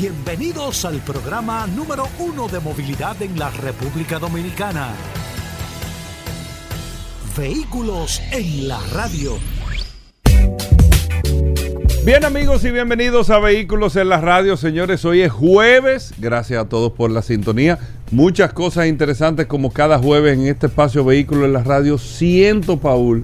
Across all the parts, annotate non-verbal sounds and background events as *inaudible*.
Bienvenidos al programa número uno de movilidad en la República Dominicana. Vehículos en la radio. Bien amigos y bienvenidos a Vehículos en la radio, señores. Hoy es jueves. Gracias a todos por la sintonía. Muchas cosas interesantes como cada jueves en este espacio Vehículos en la radio. Siento, Paul,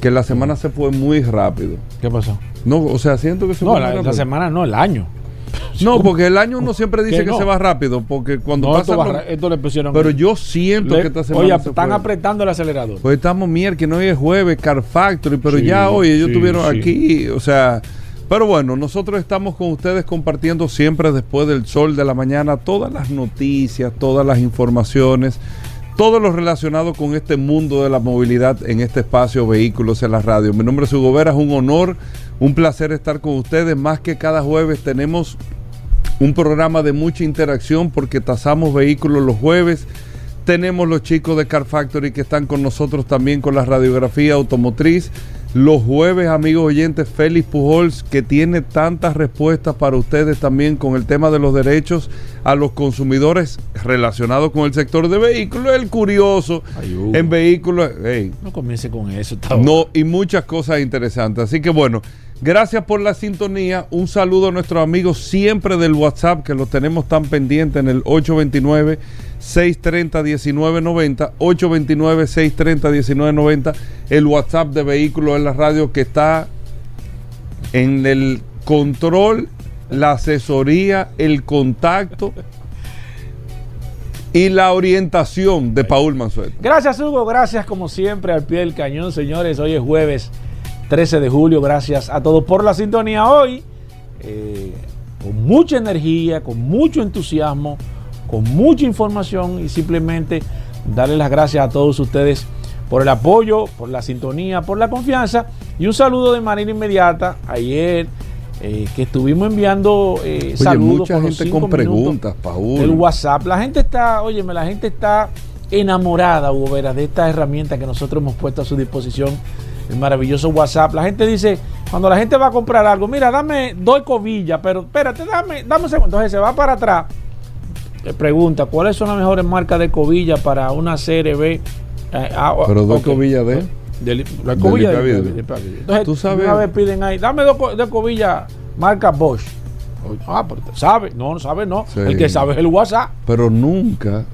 que la semana se fue muy rápido. ¿Qué pasó? No, o sea, siento que se No, fue la, muy la rápido. semana no, el año. *laughs* No, porque el año uno siempre dice ¿Qué que no? se va rápido, porque cuando No, pasa... esto, va esto le pusieron. Pero yo siento le- que esta semana Oye, se están fue. apretando el acelerador. Pues estamos miércoles, hoy es jueves, Car Factory, pero Sí, ya hoy ellos sí, estuvieron sí. aquí, o sea, pero bueno, nosotros estamos con ustedes compartiendo siempre después del sol de la mañana todas las noticias, todas las informaciones, todo lo relacionado con este mundo de la movilidad en este espacio Vehículos en la Radio. Mi nombre es Hugo Vera, es un honor, un placer estar con ustedes, más que cada jueves tenemos un programa de mucha interacción porque tasamos vehículos los jueves. Tenemos los chicos de Car Factory que están con nosotros también con la radiografía automotriz. Los jueves, amigos oyentes, Félix Pujols, que tiene tantas respuestas para ustedes también con el tema de los derechos a los consumidores relacionados con el sector de vehículos. El curioso Ay, Hugo. en vehículos. No comience con eso. está no, y muchas cosas interesantes. Así que bueno, gracias por la sintonía. Un saludo a nuestros amigos siempre del WhatsApp, que los tenemos tan pendientes en el 829-630-1990. 829-630-1990. El WhatsApp de vehículos en la radio que está en el control, la asesoría, el contacto y la orientación de Paul Mansueto. Gracias, Hugo. Gracias, como siempre, al pie del cañón, señores. Hoy es jueves 13 de julio. Gracias a todos por la sintonía hoy. eh, con mucha energía, con mucho entusiasmo, con mucha información y simplemente darle las gracias a todos ustedes por el apoyo, por la sintonía, por la confianza y un saludo de manera inmediata. Ayer eh, que estuvimos enviando eh, Oye, saludos mucha por gente con preguntas, Paul. el WhatsApp. La gente está, óyeme, la gente está enamorada, Hugo Vera, de esta herramienta que nosotros hemos puesto a su disposición, el maravilloso WhatsApp. La gente dice, cuando la gente va a comprar algo, mira, dame dos cobillas, pero espérate, dame, dame un segundo. Entonces se va para atrás, pregunta, ¿cuáles son las mejores marcas de cobilla para una CRB? Eh, ah, Pero dos cobillas de- De li- la cobilla de, de. Entonces, Tú sabes- una vez piden ahí, dame dos, co- dos cobillas marca Bosch. Ah, pero sabe, no, no sabe, no. Sí. El que sabe es el WhatsApp. Pero nunca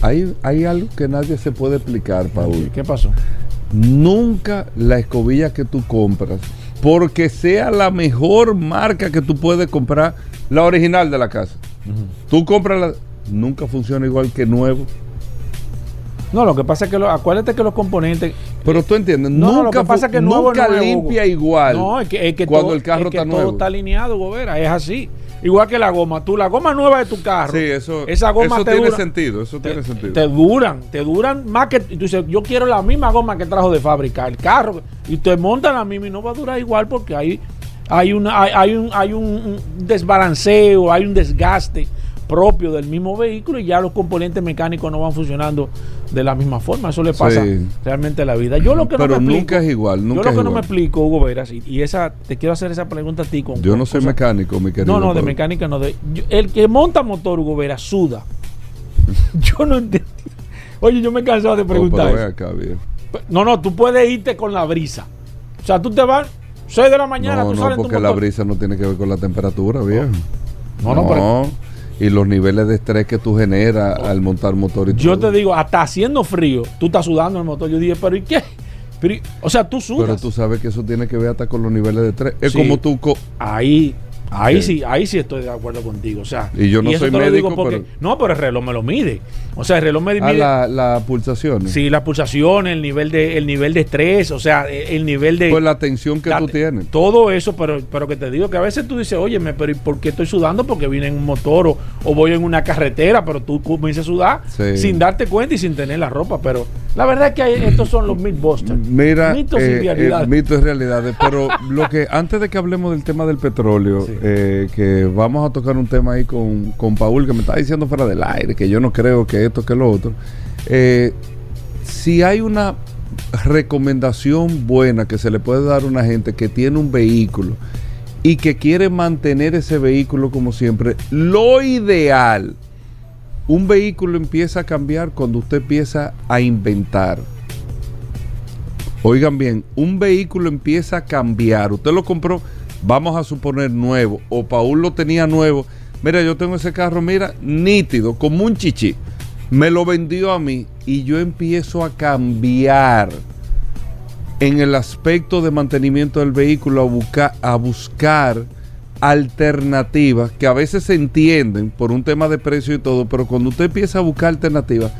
hay, hay algo que nadie se puede explicar, Paul. ¿Qué pasó? Nunca la escobilla que tú compras, porque sea la mejor marca que tú puedes comprar, la original de la casa. Tú compras la. Nunca funciona igual que nuevo. No, lo que pasa es que lo- acuérdate que los componentes. Pero tú entiendes, No, no, lo nunca, que pasa es que nuevo nunca nuevo, limpia igual. No, es que, es que cuando todo, el carro es que está todo nuevo. está alineado, Gobera, es así. Igual que la goma. Tú, la goma nueva de tu carro. Sí, eso, esa goma eso te tiene dura- sentido. Eso te, tiene sentido. te duran, te duran más que. y Tú dices, yo quiero la misma goma que trajo de fábrica, el carro. Y te montan la misma y no va a durar igual porque hay, hay, una, hay, hay un, hay un desbalanceo, hay un desgaste propio del mismo vehículo y ya los componentes mecánicos no van funcionando de la misma forma. Eso le pasa Sí. realmente a la vida. Yo lo que Pero no me nunca explico, es igual, yo lo que no me explico, Hugo Veras, y, y esa, te quiero hacer esa pregunta a ti con Yo no soy mecánico, mi querido. no, no, de mecánica no. De, yo- el que monta motor, Hugo Vera, suda. *laughs* yo no entiendo. Oye, yo me he cansado de Oh, preguntar. acá. No, no, tú puedes irte con la brisa. O sea, tú te vas 6 de la mañana, No, tú no, sales tu porque la brisa no tiene que ver con la temperatura, viejo. No, no, pero Y los niveles de estrés que tú generas al montar motor y yo todo. te digo, hasta haciendo frío, tú estás sudando en el motor. Yo dije, pero ¿y qué? Pero, ¿y- o sea, tú sudas. Pero tú sabes que eso tiene que ver hasta con los niveles de estrés. Es Sí. como tú. co- Ahí, ahí sí, ahí sí estoy de acuerdo contigo. O sea, Y yo no eso soy médico, porque- pero- No, pero el reloj me lo mide. O sea, el reloj me a mide. la, la pulsación. Sí, las pulsaciones, el nivel de, el nivel de estrés, o sea, el nivel de. Pues la tensión que la- tú tienes. Todo eso, pero, pero que te digo que a veces tú dices, oye, pero ¿y ¿por qué estoy sudando? Porque vine en un motor o, o voy en una carretera, pero tú comienzas a sudar Sí. sin darte cuenta y sin tener la ropa. Pero la verdad es que hay- estos son los mythbusters. Mira, Mitos eh, y realidades. eh, mitos y realidades. Pero lo que antes de que hablemos del tema del petróleo, Sí. Eh, que vamos a tocar un tema ahí con, con Paul, que me está diciendo fuera del aire, que yo no creo que esto, que lo otro. Eh, si hay una recomendación buena que se le puede dar a una gente que tiene un vehículo y que quiere mantener ese vehículo como siempre, lo ideal, un vehículo empieza a cambiar cuando usted empieza a inventar. Oigan bien, un vehículo empieza a cambiar. Usted lo compró, vamos a suponer nuevo, o Paul lo tenía nuevo. Mira, yo tengo ese carro, mira, nítido, como un chichi. Me lo vendió a mí y yo empiezo a cambiar en el aspecto de mantenimiento del vehículo, a, buscar, alternativas que a veces se entienden por un tema de precio y todo, pero cuando usted empieza a buscar alternativas,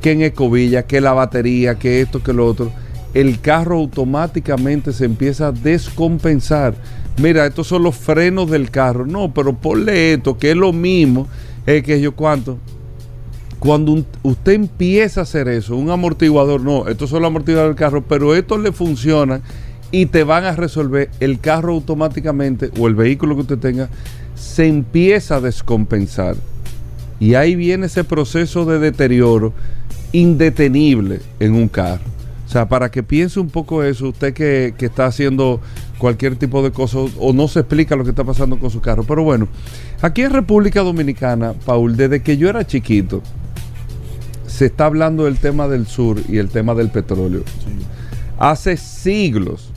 que en escobilla, que la batería, que esto, que lo otro, el carro automáticamente se empieza a descompensar. Mira, estos son los frenos del carro. No, pero ponle esto, que es lo mismo, es que yo cuánto. Cuando usted empieza a hacer eso, un amortiguador, no, estos son los amortiguadores del carro, pero estos le funcionan y te van a resolver el carro automáticamente o el vehículo que usted tenga, se empieza a descompensar. Y ahí viene ese proceso de deterioro indetenible en un carro. O sea, para que piense un poco eso, usted que, que está haciendo cualquier tipo de cosas o no se explica lo que está pasando con su carro. Pero bueno, aquí en República Dominicana, Paul, desde que yo era chiquito, se está hablando del tema del sur y el tema del petróleo. Hace siglos,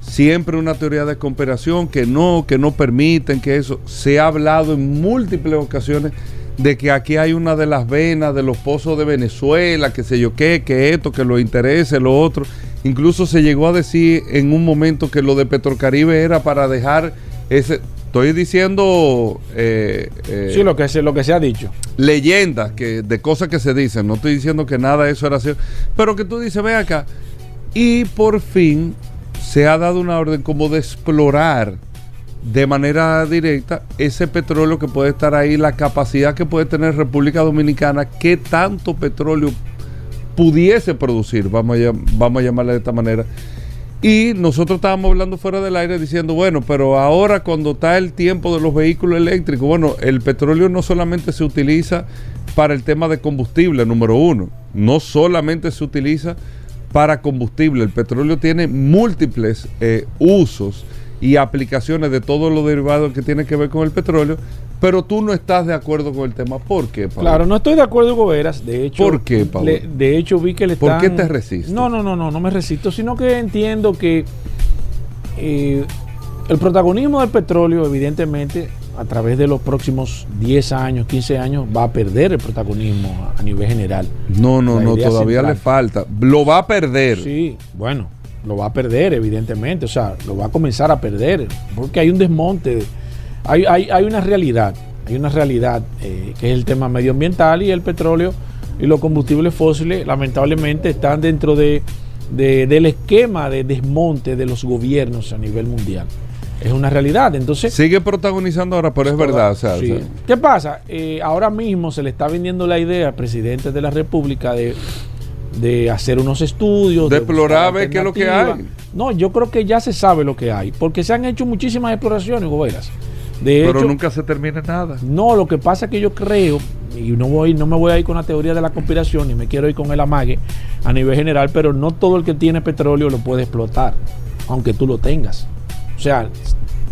siempre una teoría de conspiración que no, que no permiten que eso. Se ha hablado en múltiples ocasiones de que aquí hay una de las venas de los pozos de Venezuela, que sé yo qué, que esto, que lo interese, lo otro. Incluso se llegó a decir en un momento que lo de Petrocaribe era para dejar ese. Estoy diciendo. Eh, eh, sí, lo que, se, lo que se ha dicho. Leyendas que, de cosas que se dicen. No estoy diciendo que nada de eso era así. Pero que tú dices, ve acá. Y por fin se ha dado una orden como de explorar de manera directa ese petróleo que puede estar ahí, la capacidad que puede tener República Dominicana, qué tanto petróleo pudiese producir, vamos a, vamos a llamarle de esta manera. Y nosotros estábamos hablando fuera del aire diciendo, bueno, pero ahora cuando está el tiempo de los vehículos eléctricos, bueno, el petróleo no solamente se utiliza para el tema de combustible, número uno, no solamente se utiliza para combustible, el petróleo tiene múltiples eh, usos y aplicaciones de todos los derivados que tienen que ver con el petróleo, pero tú no estás de acuerdo con el tema. ¿Por qué, Pablo? Claro, no estoy de acuerdo con Veras. De hecho, ¿por qué, Pablo? de hecho, vi que le ¿Por qué te resistes? No, no, no, no, no me resisto, sino que entiendo que eh, el protagonismo del petróleo, evidentemente, a través de los próximos 10 años, 15 años, va a perder el protagonismo a, nivel general. No, no, no, todavía le falta. Lo va a perder. Sí, bueno, lo va a perder, evidentemente, o sea, lo va a comenzar a perder, porque hay un desmonte, hay, hay, una realidad, hay una realidad eh, que es el tema medioambiental y el petróleo y los combustibles fósiles, lamentablemente, están dentro de, del esquema de desmonte de los gobiernos a nivel mundial. Es una realidad, entonces... Sigue protagonizando ahora, pero es verdad. ¿Qué pasa? Eh, ahora mismo se le está vendiendo la idea al presidente de la República de de hacer unos estudios. De, explorar, ver qué es lo que hay. No, yo creo que ya se sabe lo que hay, porque se han hecho muchísimas exploraciones, Goberas. De Pero nunca se termina nada. No, lo que pasa es que yo creo, y no voy, no me voy a ir con la teoría de la conspiración, ni me quiero ir con el amague a nivel general, pero no todo el que tiene petróleo lo puede explotar, aunque tú lo tengas. O sea,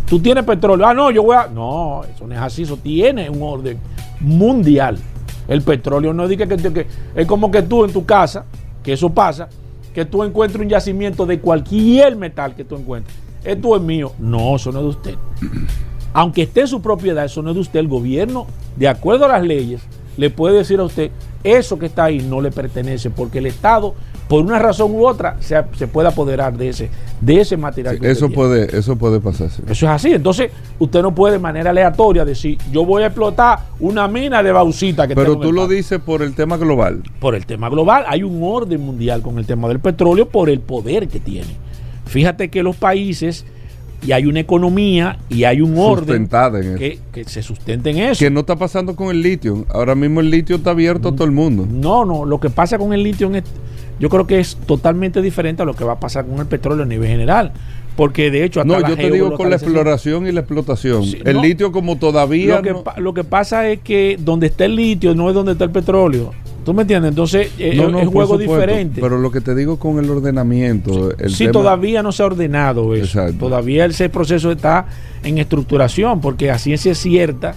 tú tienes petróleo, ah, no, yo voy a. No, eso no es así, eso tiene un orden mundial. El petróleo no diga que, que, es como que tú en tu casa, que eso pasa, que tú encuentres un yacimiento de cualquier metal que tú encuentres. Esto es mío. No, eso no es de usted. Aunque esté en su propiedad, eso no es de usted. El gobierno, de acuerdo a las leyes, le puede decir a usted, eso que está ahí no le pertenece, porque el Estado por una razón u otra se, se puede apoderar de ese, de ese material. eso, puede, eso puede pasar. Eso es así. Entonces, usted no puede de manera aleatoria decir, yo voy a explotar una mina de bauxita que Pero tú lo dices por el tema global. Por el tema global. Hay un orden mundial con el tema del petróleo por el poder que tiene. Fíjate que los países y hay una economía y hay un orden que, que, se sustenta en eso. Que no está pasando con el litio. Ahora mismo el litio está abierto a todo el mundo. No, no, lo que pasa con el litio es yo creo que es totalmente diferente a lo que va a pasar con el petróleo a nivel general. Porque de hecho, no, yo te digo con la exploración y la explotación. el litio, como todavía. Lo que, lo que pasa es que donde está el litio no es donde está el petróleo. ¿Tú me entiendes? Entonces eh, No, es un juego supuesto, diferente. Pero lo que te digo con el ordenamiento. el sí, tema- todavía no se ha ordenado eso. Exacto. Todavía ese proceso está en estructuración, porque a ciencia cierta,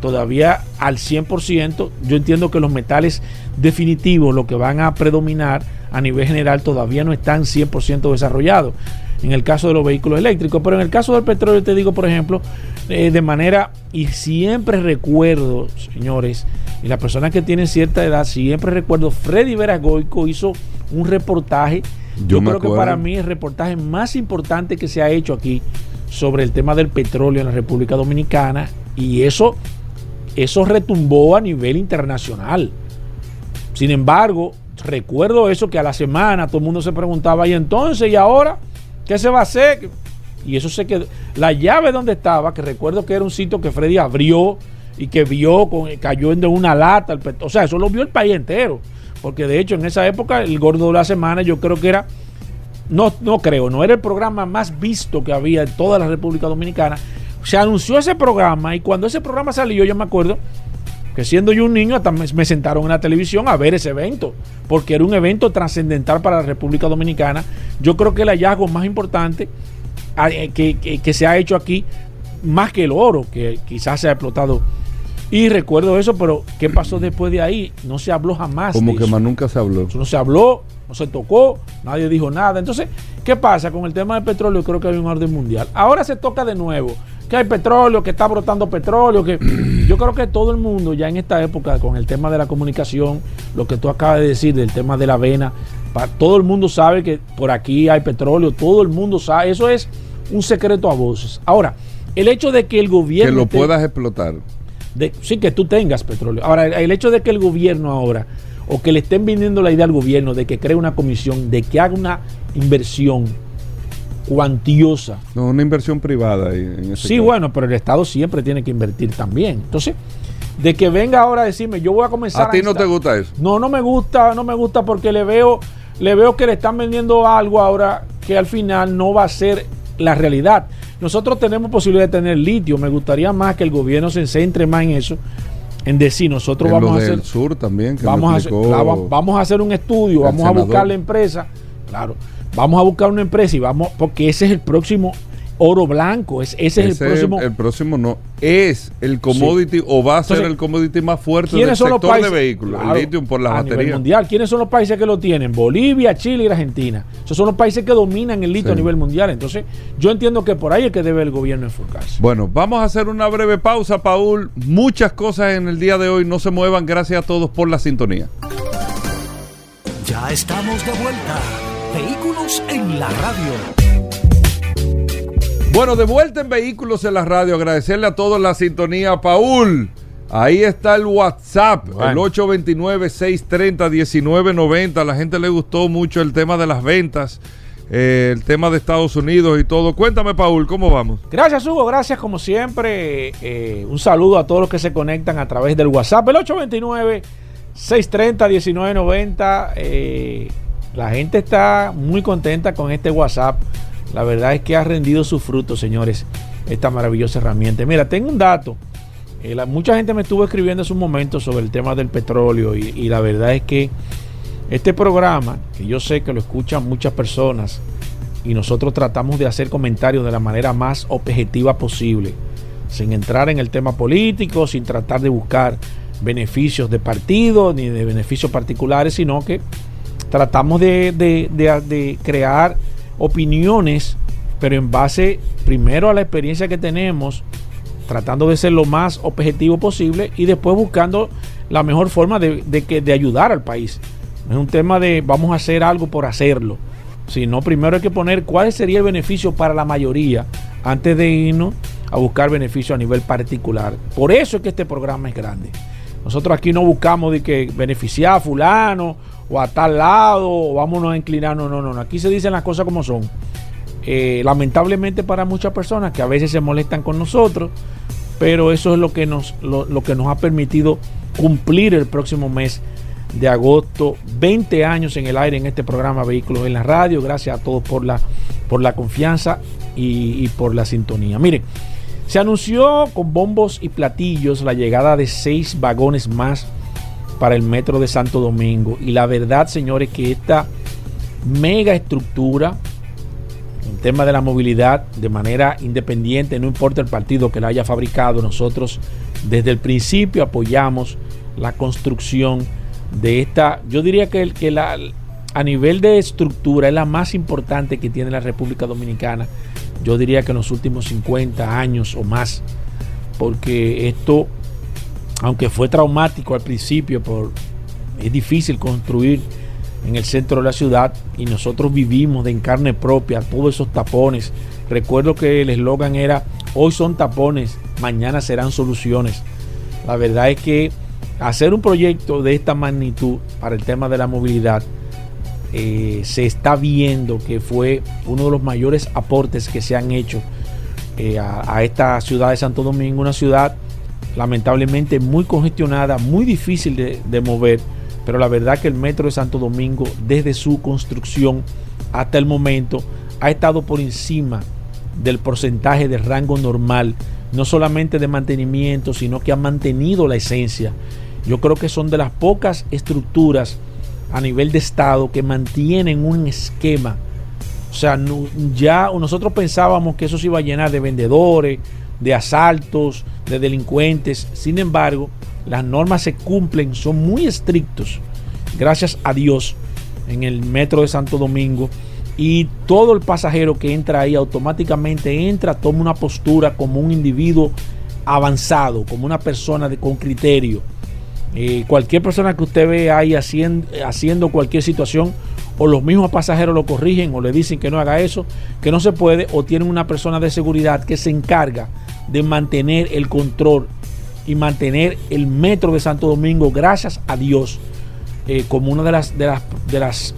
todavía al 100%, yo entiendo que los metales definitivos, lo que van a predominar a nivel general, todavía no están 100% desarrollados. En el caso de los vehículos eléctricos, pero en el caso del petróleo, te digo, por ejemplo, eh, de manera, y siempre recuerdo, señores, y las personas que tienen cierta edad, siempre recuerdo, Freddy Veragoico hizo un reportaje, Yo yo, creo que para mí el reportaje más importante que se ha hecho aquí sobre el tema del petróleo en la República Dominicana, y eso, eso retumbó a nivel internacional. Sin embargo, recuerdo eso que a la semana todo el mundo se preguntaba, y entonces, ¿y ahora? ¿Qué se va a hacer? Y eso se quedó. La llave donde estaba, que recuerdo que era un sitio que Freddy abrió y que vio, con, cayó en una lata. o sea, eso lo vio el país entero. Porque de hecho, en esa época, el gordo de la semana, yo creo que era. No, no creo, no era el programa más visto que había en toda la República Dominicana. Se anunció ese programa y cuando ese programa salió, yo me acuerdo que siendo yo un niño, hasta me, me sentaron en la televisión a ver ese evento, porque era un evento trascendental para la República Dominicana. Yo creo que el hallazgo más importante que, que- que se ha hecho aquí, más que el oro, que quizás se ha explotado. Y recuerdo eso, pero ¿qué pasó después de ahí? No se habló jamás. Como que eso. más nunca se habló. Eso no se habló, no se tocó, nadie dijo nada. Entonces, ¿qué pasa con el tema del petróleo? Creo que hay un orden mundial. Ahora se toca de nuevo que hay petróleo, que está brotando petróleo, que *clears throat* yo creo que todo el mundo ya en esta época con el tema de la comunicación, lo que tú acabas de decir del tema de la avena, todo el mundo sabe que por aquí hay petróleo, todo el mundo sabe, eso es un secreto a voces. Ahora, el hecho de que el Que gobierno lo esté- puedas explotar. de- sí que tú tengas petróleo. Ahora, el, el hecho de que el gobierno ahora, o que le estén vendiendo la idea al gobierno de que cree una comisión, de que haga una inversión cuantiosa. No, una inversión privada. en ese Sí, caso. bueno, pero el Estado siempre tiene que invertir también. Entonces, de que venga ahora a decirme, yo voy a comenzar ¿A ti no te gusta eso? No, no me gusta, no me gusta porque le veo, le veo que le están vendiendo algo ahora que al final no va a ser la realidad. Nosotros tenemos posibilidad de tener litio. Me gustaría más que el gobierno se centre más en eso, en decir nosotros En vamos lo a del hacer, sur también. Que vamos a hacer, explicó claro, vamos a hacer un estudio, vamos a buscar la empresa, claro, vamos a buscar una empresa y vamos, porque ese es el próximo oro blanco, es, ese es el próximo. el próximo no. Es el commodity o va a ser Entonces, el commodity más fuerte del ¿Quiénes son los sector países? de vehículos. Claro, el litio por las a nivel baterías. mundial. ¿Quiénes son los países que lo tienen? Bolivia, Chile y Argentina. Esos son los países que dominan el litio Sí. a nivel mundial. Entonces, yo entiendo que por ahí es que debe el gobierno enfocarse. Bueno, vamos a hacer una breve pausa, Paul. Muchas cosas en el día de hoy. No se muevan. Gracias a todos por la sintonía. Ya estamos de vuelta. Vehículos en la radio. Bueno, de vuelta en Vehículos en la Radio. Agradecerle a todos la sintonía, Paul. Ahí está el WhatsApp, Bueno. el 829-630-1990. A la gente le gustó mucho el tema de las ventas, eh, el tema de Estados Unidos y todo. Cuéntame, Paul, ¿cómo vamos? Gracias, Hugo. Gracias, como siempre. Eh, un saludo a todos los que se conectan a través del WhatsApp. El 829-630-1990. Eh, la gente está muy contenta con este WhatsApp. La verdad es que ha rendido sus frutos, señores, esta maravillosa herramienta. Mira, tengo un dato. Eh, la- mucha gente me estuvo escribiendo hace un momento sobre el tema del petróleo y, la verdad es que este programa, que yo sé que lo escuchan muchas personas y nosotros tratamos de hacer comentarios de la manera más objetiva posible, sin entrar en el tema político, sin tratar de buscar beneficios de partido ni de beneficios particulares, sino que tratamos de crear opiniones, pero en base primero a la experiencia que tenemos, tratando de ser lo más objetivo posible y después buscando la mejor forma de, de que, de ayudar al país. No es un tema de vamos a hacer algo por hacerlo, sino primero hay que poner cuál sería el beneficio para la mayoría antes de irnos a buscar beneficio a nivel particular. Por eso es que este programa es grande. Nosotros aquí no buscamos de que beneficiar a fulano o a tal lado o vámonos a inclinarnos. No, no, no. Aquí se dicen las cosas como son. Eh, lamentablemente para muchas personas que a veces se molestan con nosotros, pero eso es lo que nos, lo, que nos ha permitido cumplir el próximo mes de agosto 20 años en el aire en este programa Vehículos en la Radio. Gracias a todos por la, por la confianza y, y por la sintonía. Miren, se anunció con bombos y platillos la llegada de seis vagones más para el metro de Santo Domingo. Y la verdad, señores, que esta mega estructura en tema de la movilidad de manera independiente, no importa el partido que la haya fabricado, nosotros desde el principio apoyamos la construcción de esta, yo diría que, que la, a nivel de estructura es la más importante que tiene la República Dominicana, yo diría que en los últimos 50 años o más, porque esto, aunque fue traumático al principio, por, es difícil construir en el centro de la ciudad y nosotros vivimos de en carne propia todos esos tapones. Recuerdo que el eslogan era, hoy son tapones, mañana serán soluciones. La verdad es que hacer un proyecto de esta magnitud para el tema de la movilidad, eh, se está viendo que fue uno de los mayores aportes que se han hecho eh, a, esta ciudad de Santo Domingo, una ciudad lamentablemente muy congestionada, muy difícil de mover pero la verdad que el metro de Santo Domingo, desde su construcción hasta el momento, ha estado por encima del porcentaje de rango normal, no solamente de mantenimiento, sino que ha mantenido la esencia. Yo creo que son de las pocas estructuras a nivel de Estado que mantienen un esquema. O sea, ya nosotros pensábamos que eso se iba a llenar de vendedores, de asaltos, de delincuentes. Sin embargo, las normas se cumplen, son muy estrictos, gracias a Dios, en el metro de Santo Domingo. Y todo el pasajero que entra ahí automáticamente entra, toma una postura como un individuo avanzado, como una persona con criterio. Eh, cualquier persona que usted ve ahí haciendo cualquier situación, o los mismos pasajeros lo corrigen o le dicen que no haga eso, que no se puede, o tienen una persona de seguridad que se encarga de mantener el control y mantener el metro de Santo Domingo, gracias a Dios, eh, como una de las, de las, de las,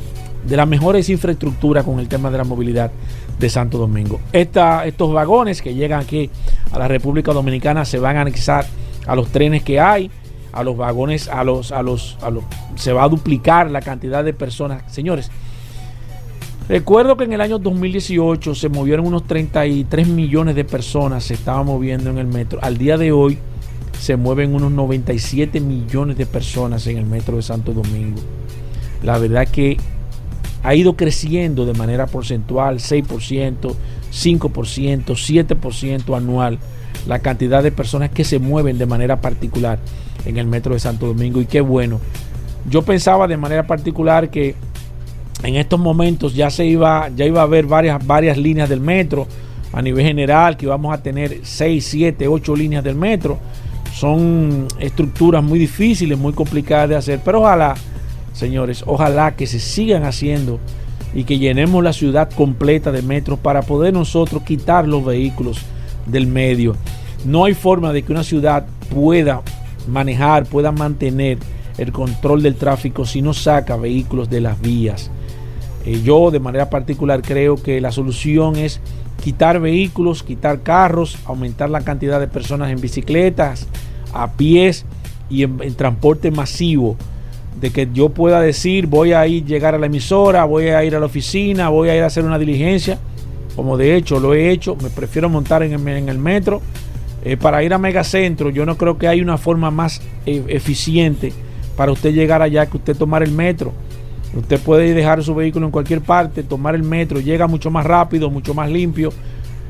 de las mejores infraestructuras con el tema de la movilidad de Santo Domingo. estos vagones que llegan aquí a la República Dominicana se van a anexar a los trenes que hay, a los vagones, a los, a los, a los, se va a duplicar la cantidad de personas. Señores, recuerdo que en el año 2018 se movieron unos 33 millones de personas, se estaban moviendo en el metro. Al día de hoy se mueven unos 97 millones de personas en el metro de Santo Domingo. La verdad que ha ido creciendo de manera porcentual, 6%, 5%, 7% anual, la cantidad de personas que se mueven de manera particular en el metro de Santo Domingo. Y qué bueno. Yo pensaba de manera particular que en estos momentos ya se iba, ya iba a haber varias, varias líneas del metro a nivel general, que íbamos a tener 6, 7, 8 líneas del metro son estructuras muy difíciles, muy complicadas de hacer, pero ojalá, señores, ojalá que se sigan haciendo y que llenemos la ciudad completa de metros para poder nosotros quitar los vehículos del medio. No hay forma de que una ciudad pueda manejar, pueda mantener el control del tráfico si no saca vehículos de las vías. Eh, yo de manera particular creo que la solución es quitar vehículos, quitar carros, aumentar la cantidad de personas en bicicletas, a pies y en, transporte masivo. De que yo pueda decir, voy a ir llegar a la emisora, voy a ir a la oficina, voy a ir a hacer una diligencia, como de hecho lo he hecho, me prefiero montar en el, metro. Eh, para ir a Megacentro, yo no creo que hay una forma más eh, eficiente para usted llegar allá que usted tomar el metro. Usted puede dejar su vehículo en cualquier parte, tomar el metro, llega mucho más rápido, mucho más limpio,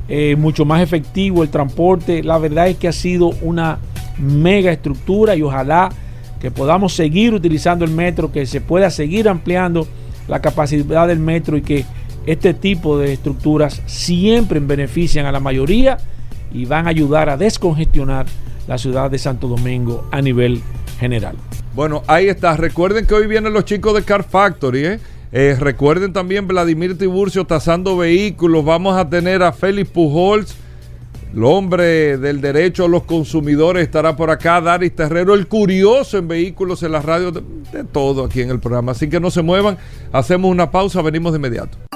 eh, mucho más efectivo el transporte. La verdad es que ha sido una mega estructura y ojalá que podamos seguir utilizando el metro, que se pueda seguir ampliando la capacidad del metro y que este tipo de estructuras siempre benefician a la mayoría y van a ayudar a descongestionar la ciudad de Santo Domingo a nivel general. Bueno, ahí está. Recuerden que hoy vienen los chicos de Car Factory. ¿eh? Eh, recuerden también Vladimir Tiburcio tasando vehículos. Vamos a tener a Félix Pujols, el hombre del derecho a los consumidores, estará por acá. Daris Terrero, el curioso en vehículos en la radio, de, de todo aquí en el programa. Así que no se muevan. Hacemos una pausa, venimos de inmediato.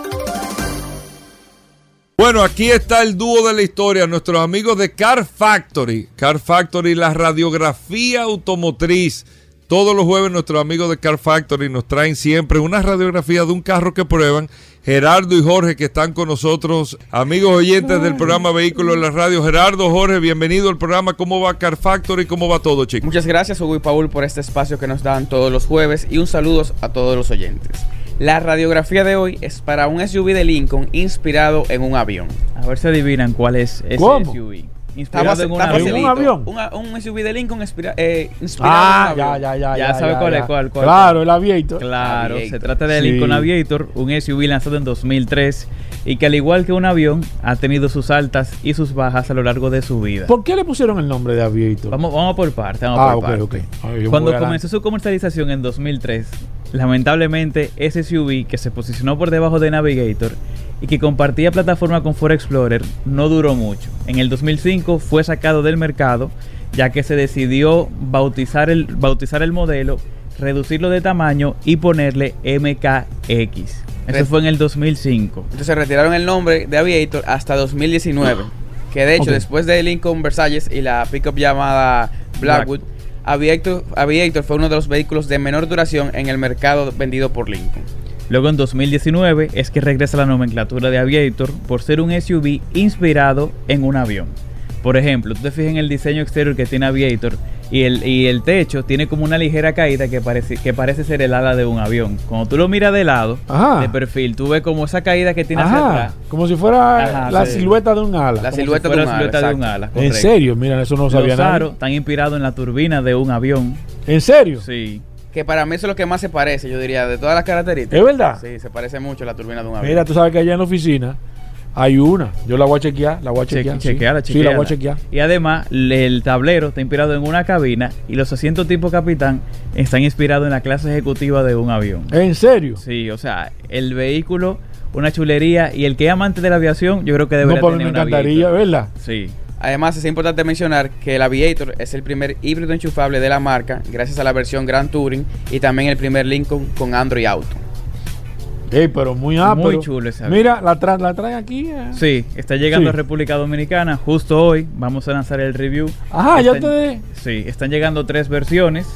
Bueno, aquí está el dúo de la historia, nuestros amigos de Car Factory. Car Factory, la radiografía automotriz todos los jueves nuestros amigos de Car Factory nos traen siempre una radiografía de un carro que prueban Gerardo y Jorge que están con nosotros, amigos oyentes del programa Vehículos en la Radio. Gerardo, Jorge, bienvenido al programa. ¿Cómo va Car Factory? ¿Cómo va todo, chicos? Muchas gracias, Hugo y Paul, por este espacio que nos dan todos los jueves y un saludo a todos los oyentes. La radiografía de hoy es para un SUV de Lincoln inspirado en un avión. A ver si adivinan cuál es ese ¿Cómo? SUV. Está Inspirado en un avión. ¿En un avión? Un, un SUV de Lincoln inspira- eh, inspirado Ah, en un ya, avión. ya, ya. Ya sabe cuál es, cuál, cuál. Claro, el Aviator. Claro, Aviator. se trata de Sí. Lincoln Aviator, un SUV lanzado en 2003 y que al igual que un avión ha tenido sus altas y sus bajas a lo largo de su vida. ¿Por qué le pusieron el nombre de Aviator? Vamos, vamos por parte, vamos ah, por ok, parte. ok. Ay, yo Cuando comenzó su comercialización en 2003, lamentablemente ese SUV que se posicionó por debajo de Navigator y que compartía plataforma con Ford Explorer no duró mucho. En el 2005 fue sacado del mercado ya que se decidió bautizar el, bautizar el modelo, reducirlo de tamaño y ponerle MKX. Eso fue en el 2005. Entonces retiraron el nombre de Aviator hasta 2019. Que de hecho, después de Lincoln Versalles y la pickup llamada Blackwood, Aviator, Aviator fue uno de los vehículos de menor duración en el mercado vendido por Lincoln. Luego en 2019 es que regresa la nomenclatura de Aviator por ser un SUV inspirado en un avión. Por ejemplo, tú te fijas en el diseño exterior que tiene Aviator y el, y el techo tiene como una ligera caída que parece, que parece ser el ala de un avión. Cuando tú lo miras de lado, Ajá. de perfil, tú ves como esa caída que tiene hacia Ajá, atrás. como si fuera Ajá, la sí. silueta de un ala. La como silueta si fuera de un la ala, silueta de un ala, en serio, mira, eso no lo sabía nadie. aros están inspirados en la turbina de un avión. ¿En serio? Sí. Que para mí eso es lo que más se parece, yo diría, de todas las características. ¿Es verdad? Sí, se parece mucho a la turbina de un avión. Mira, tú sabes que allá en la oficina hay una. Yo la voy a chequear, la voy a chequear. sí. chequeala, Sí, la voy a chequear. Y además, el tablero está inspirado en una cabina y los asientos tipo capitán están inspirados en la clase ejecutiva de un avión. ¿En serio? Sí, o sea, el vehículo, una chulería y el que es amante de la aviación, yo creo que No, debería pues me tener un encantaría. ¿verdad? Sí. Además, es importante mencionar que el Aviator es el primer híbrido enchufable de la marca, gracias a la versión Grand Touring y también el primer Lincoln con Android Auto. Ey, pero muy ápero. Muy chulo ese avión. Mira, la, tra la traen aquí. eh. Sí, está llegando Sí. a República Dominicana justo hoy. Vamos a lanzar el review. Ajá, ya Están- ustedes. Sí, están llegando tres versiones.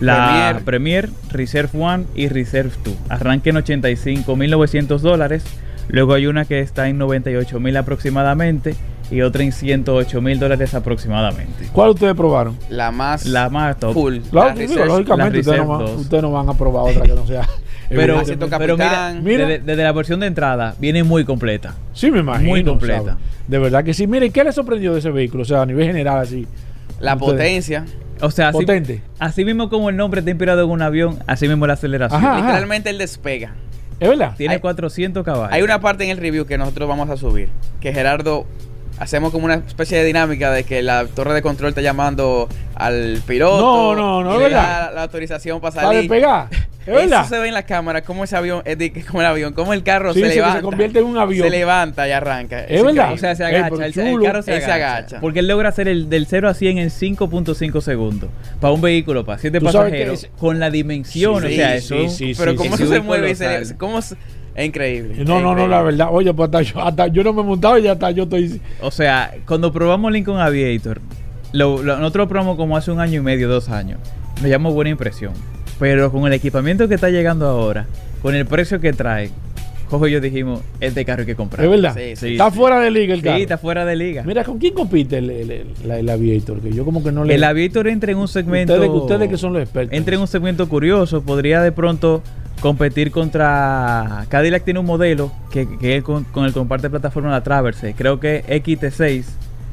La Premier, Reserve One y Reserve 2. Arranca en 85.900 dólares. Luego hay una que está en 98.000 aproximadamente y otra en 108.000 dólares aproximadamente. ¿Cuál ustedes probaron? La más La más top. full. La- la digo, Reserve. lógicamente, la ustedes no, Reserve van, 2. ustedes no van a probar otra que no sea. *laughs* Pero, pero mira. Desde, desde la versión de entrada viene muy completa. Sí, me imagino. Muy completa. ¿sabes? De verdad que sí. Mire, ¿qué le sorprendió de ese vehículo? O sea, a nivel general, así. La Ustedes. potencia. O sea, así, Potente. así mismo como el nombre está inspirado en un avión, así mismo la aceleración. Ajá. Literalmente el despega. ¿Es verdad? Tiene Hay- 400 caballos. Hay una parte en el review que nosotros vamos a subir. Que Gerardo hacemos como una especie de dinámica de que la torre de control está llamando al piloto. No, no, no, y es le verdad. da La, autorización para Para salir. despegar. ¿Es *laughs* verdad? Eso se ve en la cámara, cómo ese avión, es de- como el avión, cómo el carro Sí, se que se levanta. convierte en un avión. Se levanta y arranca. Es verdad. O sea, se Ey, agacha. el, carro se, Él se agacha. Porque él logra hacer el del 0 a 100 en 5.5 segundos. Para un vehículo, para 7 Tú sabes que pasajeros. es- con la dimensión. Sí, o sea, sí, eso. sí, Pero sí, cómo se mueve y se- cómo se- es increíble. No, no, no, la verdad. Oye, pues hasta yo, hasta yo no me he montado y ya hasta yo estoy. O sea, cuando probamos Lincoln Aviator, lo, lo- nosotros lo probamos como hace un año y medio, dos años. Nos llamó buena impresión. Pero con el equipamiento que está llegando ahora, con el precio que trae, Jojo y yo dijimos, este carro hay que comprar. Es verdad. Sí, sí, está sí. fuera de liga el Sí, carro. está fuera de liga. Mira, ¿con quién compite el, el, el- la- el Aviator? Que yo como que no le... El Aviator entra en un segmento. Ustedes, ustedes que son los expertos. Entra en un segmento curioso. Podría de pronto competir contra. Cadillac tiene un modelo que, que él con, con el comparte plataforma la Traverse. Creo que XT6.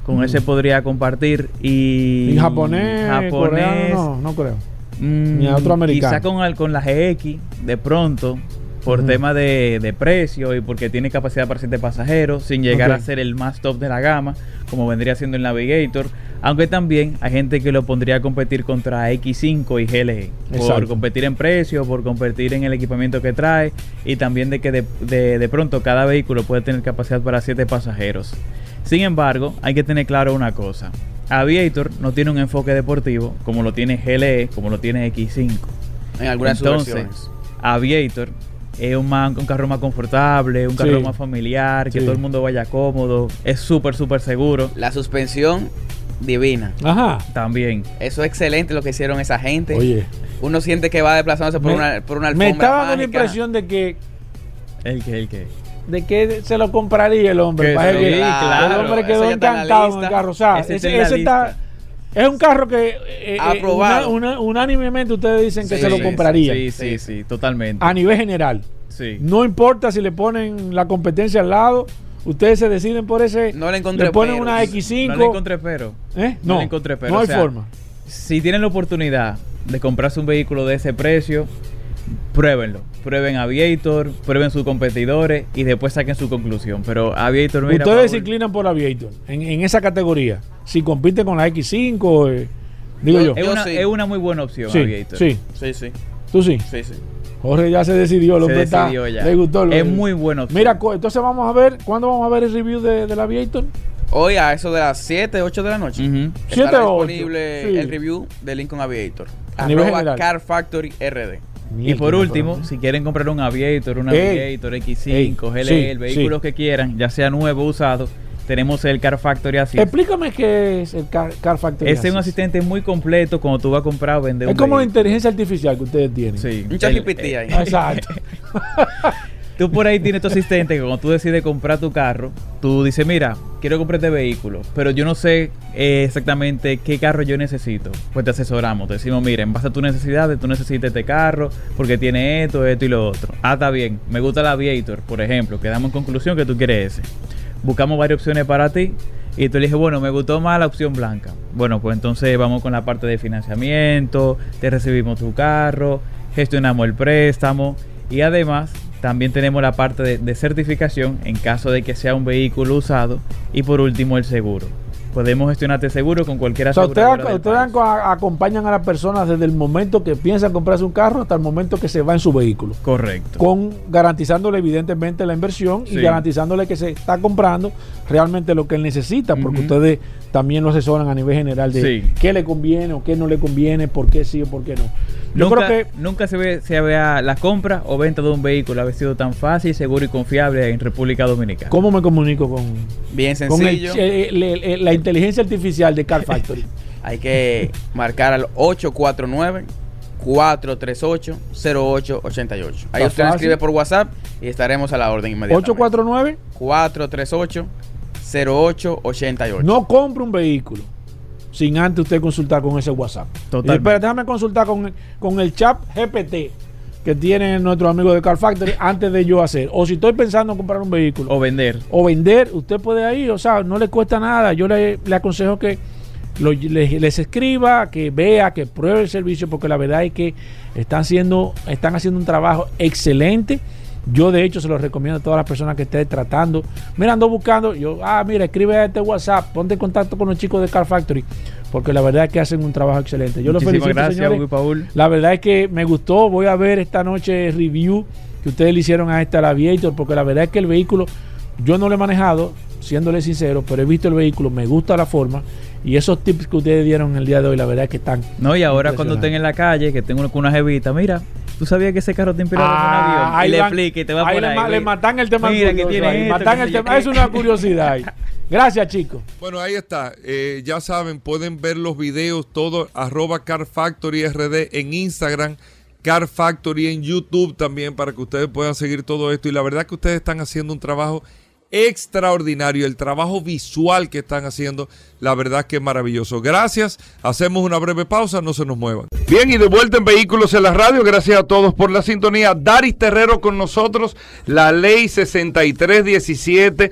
Con Mm. ese podría compartir. Y. ¿Y japonés, coreano? No, no creo. Mm, Ni a otro americano. Quizá con, el- con la GX, de pronto, por tema de, de precio y porque tiene capacidad para 7 pasajeros, sin llegar a ser el más top de la gama, como vendría siendo el Navigator. Aunque también hay gente que lo pondría a competir contra X5 y GLE. Por competir en precio, por competir en el equipamiento que trae y también de que de, de- de pronto cada vehículo puede tener capacidad para 7 pasajeros. Sin embargo, hay que tener claro una cosa. Aviator no tiene un enfoque deportivo como lo tiene GLE, como lo tiene X5. En algunas Entonces. Aviator es un, man- un carro más confortable, un carro Sí. más familiar, que Sí. todo el mundo vaya cómodo, es súper, súper seguro La suspensión divina. Ajá. también. Eso es excelente lo que hicieron esa gente. Oye. Uno siente que va desplazándose por, Me- una, por una Me alfombra está dando la impresión de que El que, el que. ¿De qué se lo compraría el hombre? Que Para sí, que- claro, el hombre quedó en encantado con el carro. O sea, Ese ese, está en ese está-. Es un carro que eh, eh, Aprobado. una- una- unánimemente ustedes dicen que Sí, se lo compraría Sí, sí, sí, totalmente. a nivel general. Sí. No importa si le ponen la competencia al lado, ustedes se deciden por ese. No le encontré le ponen una X5. No le encontré pero. ¿eh? no No, le encontré pero, no hay o sea, forma. Si tienen la oportunidad de comprarse un vehículo de ese precio, pruébenlo. Prueben Aviator, prueben sus competidores y después saquen su conclusión. Pero Aviator, mira, Ustedes se inclinan por Aviator en, en esa categoría. Si compiten con la X5, eh, digo yo. Yo- es, una, sí. es una muy buena opción Sí, Aviator. sí, Sí, sí, tú sí. sí, sí. Jorge ya se decidió, Se hombre está- decidió ya. le gustó. Es muy buena opción. Mira, entonces vamos a ver, ¿cuándo vamos a ver el review de, del Aviator? Hoy a eso de las 7, 8 de la noche. Estará o ocho, disponible sí. el review de Lincoln Aviator. A nivel general. Car Factory RD. Y por último, si quieren comprar un Aviator, un Ey. Aviator X5, Ey, GLE, sí, el vehículo sí. que quieran, ya sea nuevo o usado, tenemos el Car Factory Assist. Explícame qué es el Car, Car Factory. Ese es un Assist. asistente muy completo cuando tú vas a comprar o vender Es un como la inteligencia artificial que ustedes tienen. Sí. Un El- ChatGPT eh, ahí. Exacto. *laughs* Tú por ahí tienes tu asistente que cuando tú decides comprar tu carro, tú dices, mira, quiero comprar este vehículo, pero yo no sé eh, exactamente qué carro yo necesito. Pues te asesoramos, te decimos, mira, en base a tus necesidades, tú necesitas este carro porque tiene esto, esto y lo otro. Ah, está bien, me gusta el Aviator, por ejemplo, quedamos en conclusión que tú quieres ese. Buscamos varias opciones para ti y tú le dices, bueno, me gustó más la opción blanca. Bueno, pues entonces vamos con la parte de financiamiento, te recibimos tu carro, gestionamos el préstamo y además también tenemos la parte de, de certificación en caso de que sea un vehículo usado y por último el seguro. Podemos gestionarte seguro con cualquier O sea, ustedes, aseguradora ustedes acompañan a las personas desde el momento que piensan comprarse un carro hasta el momento que se va en su vehículo. Correcto. Con garantizándole evidentemente la inversión y garantizándole que se está comprando realmente lo que él necesita, porque ustedes también lo asesoran a nivel general de Sí. qué le conviene o qué no le conviene, por qué sí o por qué no. Yo Nunca, creo que nunca se ve se vea la compra o venta de un vehículo ha sido tan fácil, seguro y confiable en República Dominicana. ¿Cómo me comunico con, Bien con el- sencillo. eh, le- le- la inteligencia artificial de Car Factory? *laughs* Hay que marcar al 849-438-0888. Ahí Está usted fácil. escribe por WhatsApp y estaremos a la orden inmediatamente. 849 438-0888. no compre un vehículo sin antes usted consultar con ese WhatsApp. Y, Pero déjame consultar con, con el chat GPT que tiene nuestro amigo de Car Factory antes de yo hacer. O si estoy pensando en comprar un vehículo O vender. o vender, usted puede ir, o sea, no le cuesta nada. Yo le, le aconsejo que lo- le- les escriba, que vea, que pruebe el servicio, porque la verdad es que están haciendo, están haciendo un trabajo excelente. Yo de hecho se lo recomiendo a todas las personas que estén tratando. Mira, ando buscando, yo, ah, mira, escribe a este WhatsApp, ponte en contacto con los chicos de Car Factory, porque la verdad es que hacen un trabajo excelente. Yo los Muchísimas felicito, gracias, señores. Hugo y Paul. La verdad es que me gustó. Voy a ver esta noche el review que ustedes le hicieron a esta la Aviator, porque la verdad es que el vehículo yo no lo he manejado, siéndole sincero, pero he visto el vehículo, me gusta la forma y esos tips que ustedes dieron el día de hoy, la verdad es que están. No, y ahora cuando estén en la calle, que tengo una jevita, mira, tú sabías que ese carro te inspirado en un avión. Ah, ahí y le van- explique y te va ahí por le, ahí. le güey. matan el tema. Mira que tiene esto, matan que el tema. Es una curiosidad ahí. *laughs* Gracias, chicos. Bueno, ahí está. Eh, ya saben, pueden ver los videos, todo, arroba Car Factory RD en Instagram, Car Factory en YouTube también, para que ustedes puedan seguir todo esto. Y la verdad que ustedes están haciendo un trabajo extraordinario. El trabajo visual que están haciendo, la verdad que es maravilloso. Gracias. Hacemos una breve pausa, no se nos muevan. Bien, y de vuelta en Vehículos en la Radio. Gracias a todos por la sintonía. Daris Terrero con nosotros, la ley 6317.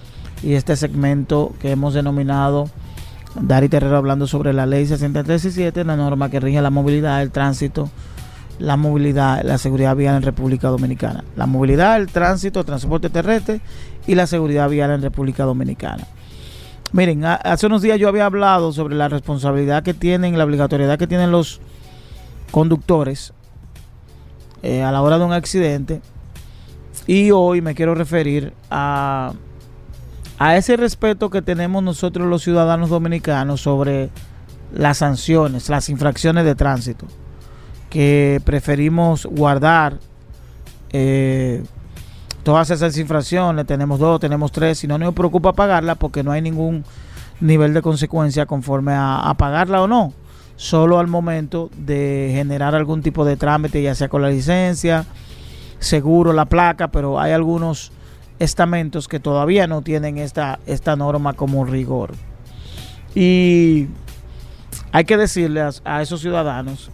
y este segmento que hemos denominado Dari Terrero hablando sobre la ley 6317, la norma que rige la movilidad, el tránsito, la movilidad, la seguridad vial en República Dominicana. La movilidad, el tránsito, transporte terrestre y la seguridad vial en República Dominicana. Miren, hace unos días yo había hablado sobre la responsabilidad que tienen, la obligatoriedad que tienen los conductores eh, a la hora de un accidente Y hoy me quiero referir a, a ese respeto que tenemos nosotros los ciudadanos dominicanos sobre las sanciones, las infracciones de tránsito, que preferimos guardar eh, todas esas infracciones, tenemos dos, tenemos tres, y no nos preocupa pagarla porque no hay ningún nivel de consecuencia conforme a, a pagarla o no, solo al momento de generar algún tipo de trámite, ya sea con la licencia, seguro, la placa, pero hay algunos estamentos que todavía no tienen esta, esta norma como rigor. Y hay que decirle a, esos ciudadanos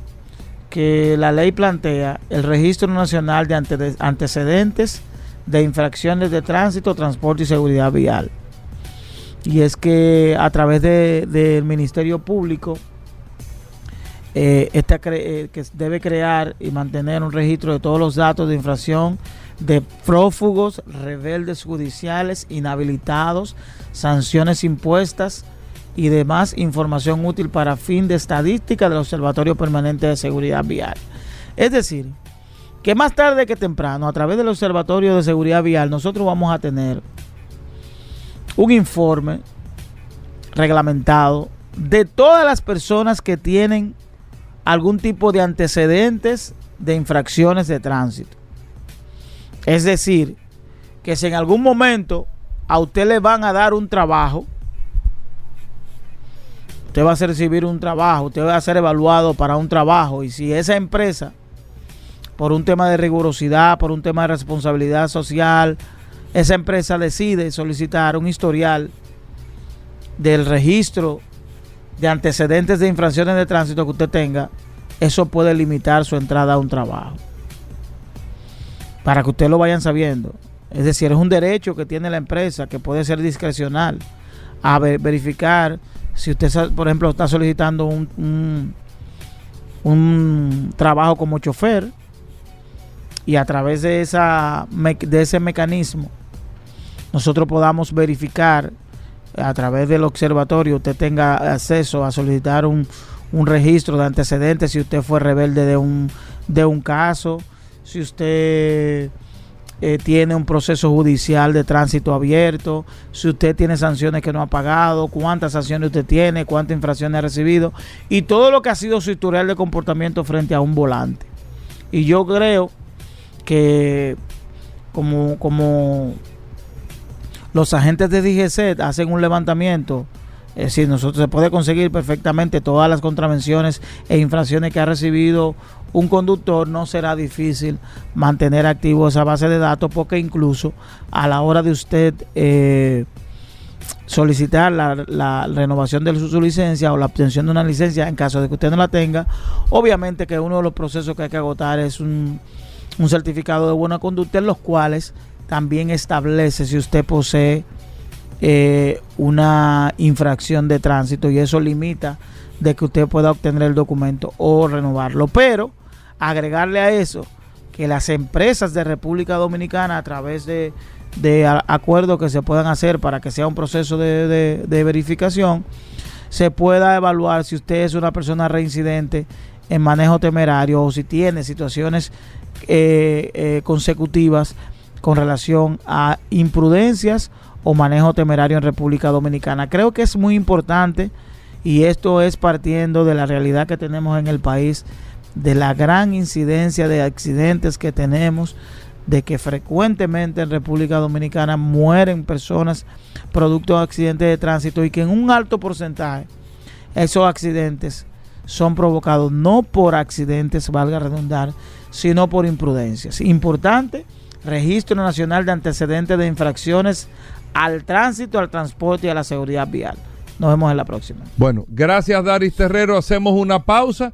que la ley plantea el registro nacional de ante- antecedentes de infracciones de tránsito, transporte y seguridad vial. Y es que a través de- del Ministerio Público, eh, eh, que debe crear y mantener un registro de todos los datos de infracción de prófugos, rebeldes judiciales, inhabilitados, sanciones impuestas y demás información útil para fin de estadística del Observatorio Permanente de Seguridad Vial. Es decir, que más tarde que temprano, a través del Observatorio de Seguridad Vial, nosotros vamos a tener un informe reglamentado de todas las personas que tienen algún tipo de antecedentes de infracciones de tránsito. Es decir, que si en algún momento a usted le van a dar un trabajo, usted va a recibir un trabajo, usted va a ser evaluado para un trabajo y si esa empresa, por un tema de rigurosidad, por un tema de responsabilidad social, esa empresa decide solicitar un historial del registro de antecedentes de infracciones de tránsito que usted tenga, eso puede limitar su entrada a un trabajo. Para que ustedes lo vayan sabiendo. Es decir, es un derecho que tiene la empresa que puede ser discrecional a ver- verificar si usted, por ejemplo, está solicitando un, un, un trabajo como chofer y a través de, esa, de ese mecanismo nosotros podamos verificar a través del observatorio usted tenga acceso a solicitar un, un registro de antecedentes si usted fue rebelde de un, de un caso, si usted eh, tiene un proceso judicial de tránsito abierto, si usted tiene sanciones que no ha pagado, cuántas sanciones usted tiene, cuántas infracciones ha recibido y todo lo que ha sido su historial de comportamiento frente a un volante. Y yo creo que como, como los agentes de DGC hacen un levantamiento, es decir, nosotros se puede conseguir perfectamente todas las contravenciones e infracciones que ha recibido un conductor, no será difícil mantener activo esa base de datos porque incluso a la hora de usted eh, solicitar la, renovación de su, su licencia o la obtención de una licencia en caso de que usted no la tenga, obviamente que uno de los procesos que hay que agotar es un, un certificado de buena conducta en los cuales también establece si usted posee eh, una infracción de tránsito y eso limita de que usted pueda obtener el documento o renovarlo. Pero agregarle a eso que las empresas de República Dominicana a través de, de acuerdos que se puedan hacer para que sea un proceso de, de- de verificación, se pueda evaluar si usted es una persona reincidente en manejo temerario o si tiene situaciones eh, eh, consecutivas con relación a imprudencias o manejo temerario en República Dominicana. Creo que es muy importante y esto es partiendo de la realidad que tenemos en el país, de la gran incidencia de accidentes que tenemos, de que frecuentemente en República Dominicana mueren personas producto de accidentes de tránsito y que en un alto porcentaje esos accidentes son provocados no por accidentes, valga redundar, sino por imprudencias. Importante, Registro Nacional de Antecedentes de Infracciones al Tránsito, al Transporte y a la Seguridad Vial. Nos vemos en la próxima. Bueno, gracias Daris Terrero. Hacemos una pausa.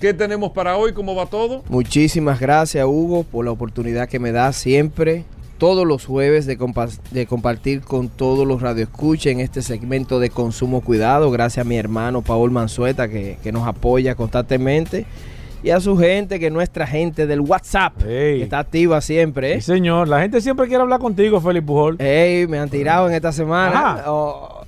¿qué tenemos para hoy? ¿cómo va todo? Muchísimas gracias Hugo por la oportunidad que me da siempre, todos los jueves, de, compa- de compartir con todos los radioescuchas en este segmento de consumo cuidado. Gracias a mi hermano Paul Manzueta que, que nos apoya constantemente. Y a su gente, que es nuestra gente del WhatsApp, Ey. que está activa siempre. ¿eh? Sí, señor. La gente siempre quiere hablar contigo, Félix Pujol. Ey, me han tirado en esta semana. Ajá. Oh,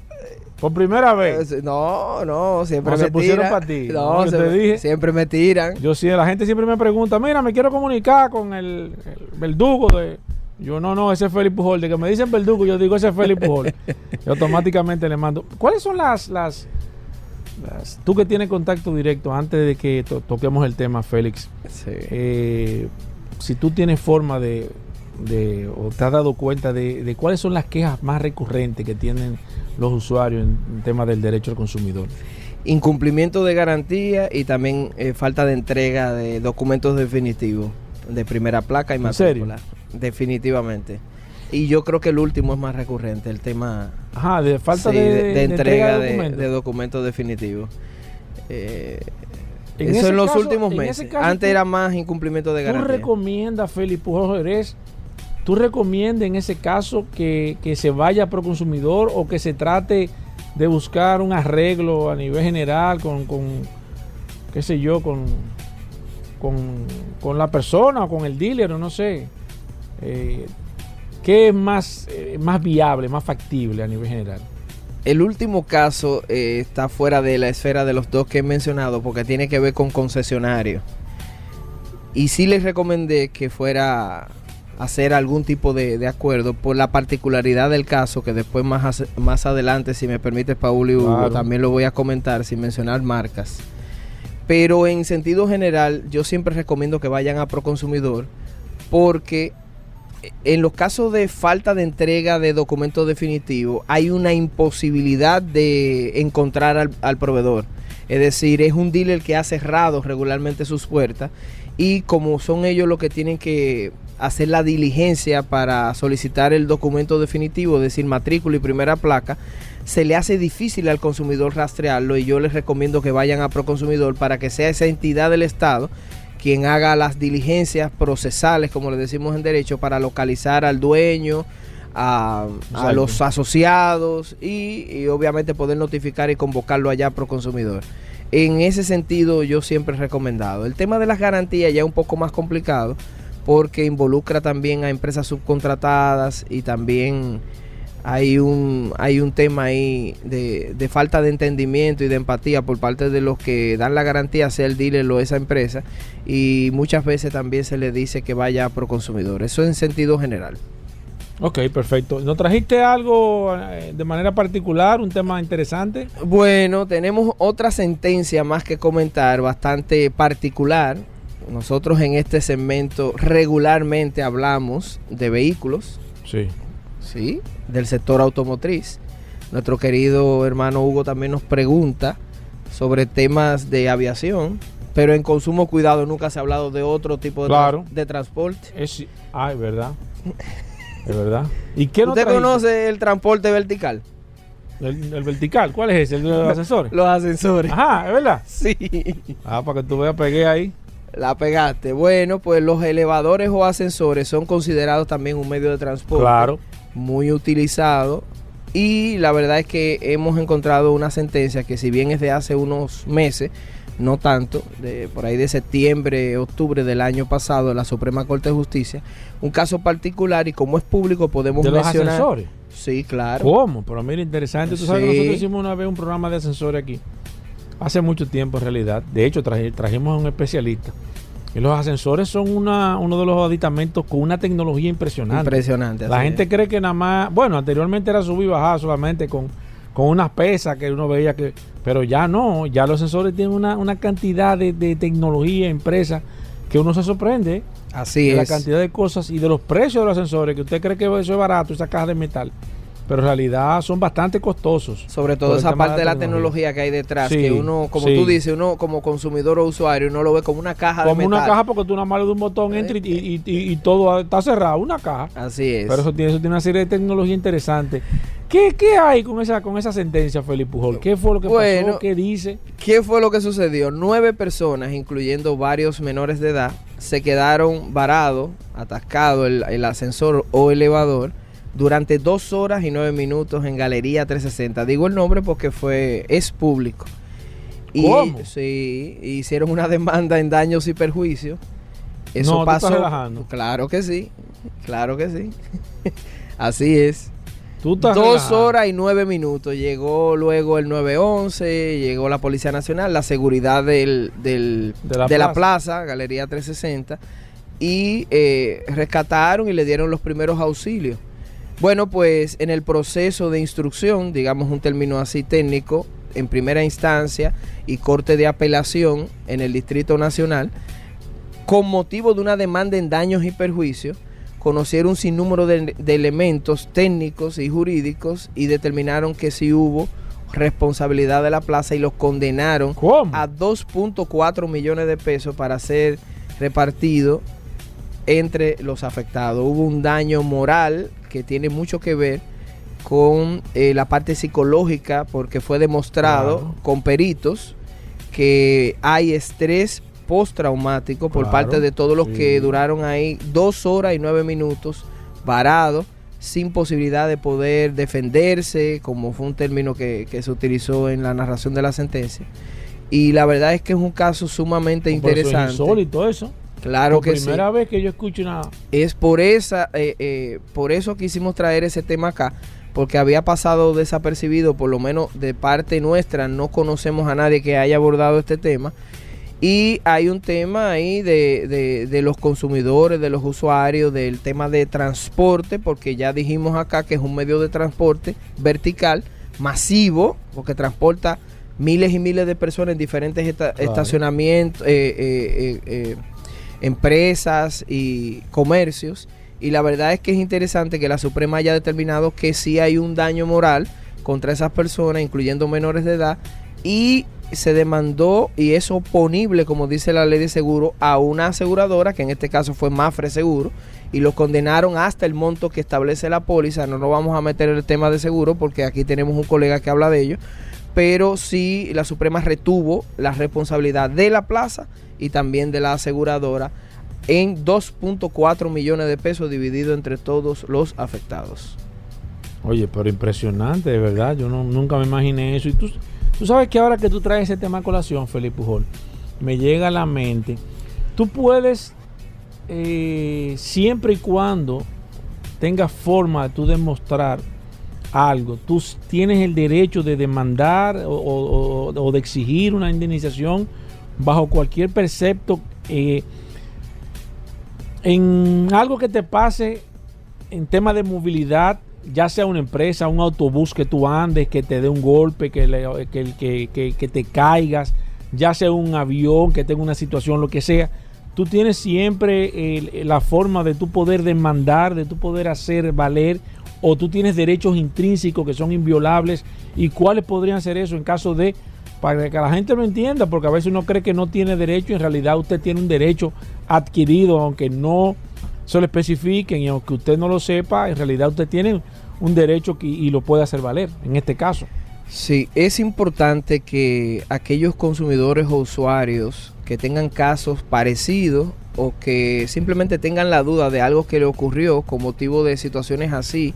Por primera vez. no, no, siempre No me se pusieron tiran. pa' ti, No, se te dije. siempre me tiran. Yo sí, la gente siempre me pregunta, mira, me quiero comunicar con el, el verdugo de... Yo no, no, ese es Félix Pujol. De que me dicen verdugo, yo digo ese es Félix Pujol. *laughs* y automáticamente le mando. ¿Cuáles son las, las, las- Tú que tienes contacto directo, antes de que to- toquemos el tema, Félix, Sí. eh, si tú tienes forma de, de- o te has dado cuenta de, de cuáles son las quejas más recurrentes que tienen los usuarios en, tema del derecho al consumidor. incumplimiento de garantía y también eh, falta de entrega de documentos definitivos de primera placa y matrícula. Definitivamente. Y yo creo que el último es más recurrente, el tema Ajá, de falta sí, de, de, de entrega de, documentos. de documentos definitivos. Eh, En eso en los caso- últimos meses. Antes tú- era más incumplimiento de ¿Tú garantía. recomiendas, Félix Pujol Jerez, tú recomiendas en ese caso que, que se vaya pro consumidor o que se trate de buscar un arreglo a nivel general con, con qué sé yo, con, con, con la persona o con el dealer o no sé? Eh, ¿Qué es más, eh, más viable, más factible a nivel general? El último caso eh, está fuera de la esfera de los dos que he mencionado porque tiene que ver con concesionarios. Y sí les recomendé que fuera hacer algún tipo de, de acuerdo por la particularidad del caso que después más, más adelante, si me permite Paul y Hugo, Claro. también lo voy a comentar sin mencionar marcas. Pero en sentido general, yo siempre recomiendo que vayan a Proconsumidor porque en los casos de falta de entrega de documentos definitivos hay una imposibilidad de encontrar al, al proveedor. Es decir, es un dealer que ha cerrado regularmente sus puertas y como son ellos los que tienen que hacer la diligencia para solicitar el documento definitivo, es decir, matrícula y primera placa, se le hace difícil al consumidor rastrearlo y yo les recomiendo que vayan a Proconsumidor para que sea esa entidad del Estado quien haga las diligencias procesales, como le decimos en derecho, para localizar al dueño, a, a los asociados y, y obviamente poder notificar y convocarlo allá pro consumidor. En ese sentido yo siempre he recomendado. El tema de las garantías ya es un poco más complicado porque involucra también a empresas subcontratadas y también hay un, hay un tema ahí de, de falta de entendimiento y de empatía por parte de los que dan la garantía, sea el dealer o esa empresa, y muchas veces también se le dice que vaya a pro consumidor. Eso en sentido general. Ok, perfecto. ¿Nos trajiste algo eh, de manera particular, un tema interesante? Bueno, tenemos otra sentencia más que comentar, bastante particular. Nosotros en este segmento regularmente hablamos de vehículos, Sí. ¿sí? Del sector automotriz. Nuestro querido hermano Hugo también nos pregunta sobre temas de aviación, pero en consumo cuidado nunca se ha hablado de otro tipo de, Claro. tra- de transporte. Es, ah, es verdad. Es verdad. ¿Y qué ¿Usted conoce el transporte vertical? El, el vertical, ¿cuál es ese? ¿El de los *laughs* asesores? Los ascensores. Ajá, es verdad. Sí. Ah, para que tú veas, pegué ahí. La pegaste. Bueno, pues los elevadores o ascensores son considerados también un medio de transporte Claro. muy utilizado. Y la verdad es que hemos encontrado una sentencia que si bien es de hace unos meses, no tanto, de por ahí de septiembre, octubre del año pasado, de la Suprema Corte de Justicia, un caso particular y como es público podemos De los ascensores. Sí, claro. ¿Cómo? Pero mira, interesante. Tú sabes que nosotros hicimos una vez un programa de ascensores aquí. Hace mucho tiempo, en realidad. De hecho, traje- trajimos a un especialista. Y los ascensores son una, uno de los aditamentos con una tecnología impresionante. Impresionante. La gente es. cree que nada más, bueno, anteriormente era subir y bajar solamente con, con unas pesas que uno veía que, pero ya no, ya los sensores tienen una, una cantidad de, de tecnología impresa que uno se sorprende. Así de la es. cantidad de cosas y de los precios de los ascensores, que usted cree que eso es barato, esa caja de metal, pero en realidad son bastante costosos. Sobre todo esa parte de la tecnología que hay detrás, Sí, que uno, como sí. tú dices, uno como consumidor o usuario, uno lo ve como una caja de Como metal. una caja porque tú nada más le das un botón, entra y, y- y- y todo está cerrado, una caja. Así es. Pero eso tiene, eso tiene una serie de tecnología interesante. ¿Qué, qué hay con esa, con esa sentencia, Felipe Pujol? ¿Qué fue lo que Bueno, pasó? ¿Qué dice? ¿Qué fue lo que sucedió? Nueve personas, incluyendo varios menores de edad, se quedaron varados, atascados el, el ascensor o elevador durante dos horas y nueve minutos en Galería 360. Digo el nombre porque fue es público. Y ¿Cómo? sí, hicieron una demanda en daños y perjuicios. Eso No, tú estás pasó. relajando. Claro que sí, claro que sí. *laughs* Así es. Tú estás Dos horas y nueve minutos. Llegó luego el 911, llegó la Policía Nacional, la seguridad del, del- De la de la plaza. plaza, Galería 360, y eh, rescataron y le dieron los primeros auxilios. Bueno, pues en el proceso de instrucción, digamos un término así técnico, en primera instancia y corte de apelación en el Distrito Nacional, con motivo de una demanda en daños y perjuicios, conocieron un sinnúmero de, de elementos técnicos y jurídicos y determinaron que sí hubo responsabilidad de la plaza y los condenaron ¿Cómo? a 2.4 millones de pesos para ser repartido entre los afectados. Hubo un daño moral que tiene mucho que ver con eh, la parte psicológica porque fue demostrado Claro. con peritos que hay estrés postraumático por Claro, parte de todos los sí. que duraron ahí dos horas y nueve minutos varados sin posibilidad de poder defenderse, como fue un término que, que se utilizó en la narración de la sentencia. Y la verdad es que es un caso sumamente interesante. insólito eso. Claro Por que sí. primera vez que yo escucho una... Es por esa, eh, eh, por eso quisimos traer ese tema acá, porque había pasado desapercibido, por lo menos de parte nuestra, no conocemos a nadie que haya abordado este tema. Y hay un tema ahí de, de- de los consumidores, de los usuarios, del tema de transporte, porque ya dijimos acá que es un medio de transporte vertical, masivo, porque transporta miles y miles de personas en diferentes esta- Claro. estacionamientos, eh, eh, eh, eh, empresas y comercios. Y la verdad es que es interesante que la Suprema haya determinado que sí hay un daño moral contra esas personas, incluyendo menores de edad, y se demandó y es oponible, como dice la ley de seguro, a una aseguradora, que en este caso fue Mafre Seguro, y lo condenaron hasta el monto que establece la póliza. No nos vamos a meter en el tema de seguro porque aquí tenemos un colega que habla de ello, pero sí la Suprema retuvo la responsabilidad de la plaza y también de la aseguradora en 2.4 millones de pesos dividido entre todos los afectados. Oye, pero impresionante, de verdad. Yo nunca me imaginé eso. Y tú, tú sabes que ahora que tú traes ese tema a colación, Felipe Pujol, me llega a la mente. Tú puedes, eh, siempre y cuando tengas forma de tú demostrar algo, tú tienes el derecho de demandar o de exigir una indemnización bajo cualquier precepto eh, en algo que te pase en tema de movilidad, ya sea una empresa, un autobús que tú andes, que te dé un golpe, que, que, que- te caigas, ya sea un avión que tenga una situación, lo que sea, tú tienes siempre la forma de tú poder demandar, de tú poder hacer valer, o tú tienes derechos intrínsecos que son inviolables, y cuáles podrían ser eso en caso de, para que la gente lo entienda, porque a veces uno cree que no tiene derecho, en realidad usted tiene un derecho adquirido, aunque no se lo especifiquen y aunque usted no lo sepa, en realidad usted tiene un derecho que- y lo puede hacer valer, en este caso. Sí, es importante que aquellos consumidores o usuarios que tengan casos parecidos o que simplemente tengan la duda de algo que le ocurrió con motivo de situaciones así,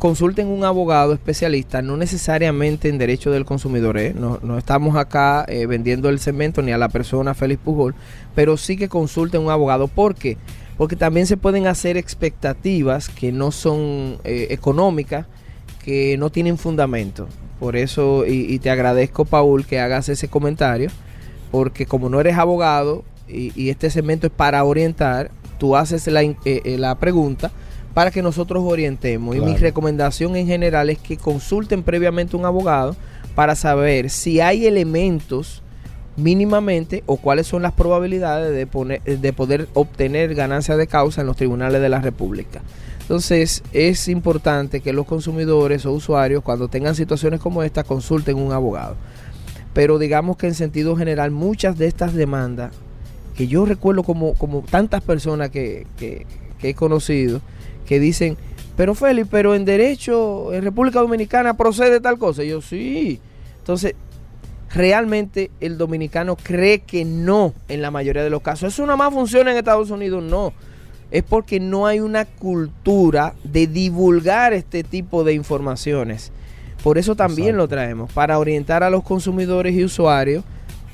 consulten un abogado especialista, no necesariamente en derecho del consumidor. ¿eh? No, no estamos acá eh, vendiendo el cemento ni a la persona Félix Pujol, pero sí que consulten un abogado. ¿Por qué? Porque también se pueden hacer expectativas que no son eh, económicas, que no tienen fundamento. Por eso, y, te agradezco, Paul, que hagas ese comentario, porque como no eres abogado y, y este segmento es para orientar, tú haces la, eh, la pregunta para que nosotros orientemos. Y mi recomendación en general es que consulten previamente un abogado para saber si hay elementos mínimamente o cuáles son las probabilidades de, poner, de poder obtener ganancia de causa en los tribunales de la República. Entonces es importante que los consumidores o usuarios cuando tengan situaciones como esta consulten un abogado. Pero digamos que en sentido general muchas de estas demandas, que yo recuerdo como, como tantas personas que, que, que he conocido, que dicen, pero Félix, pero en derecho, en República Dominicana procede tal cosa. Y yo sí. Entonces, realmente el dominicano cree que no en la mayoría de los casos. ¿Eso nada más funciona en Estados Unidos? No. Es porque no hay una cultura de divulgar este tipo de informaciones. Por eso también lo traemos, para orientar a los consumidores y usuarios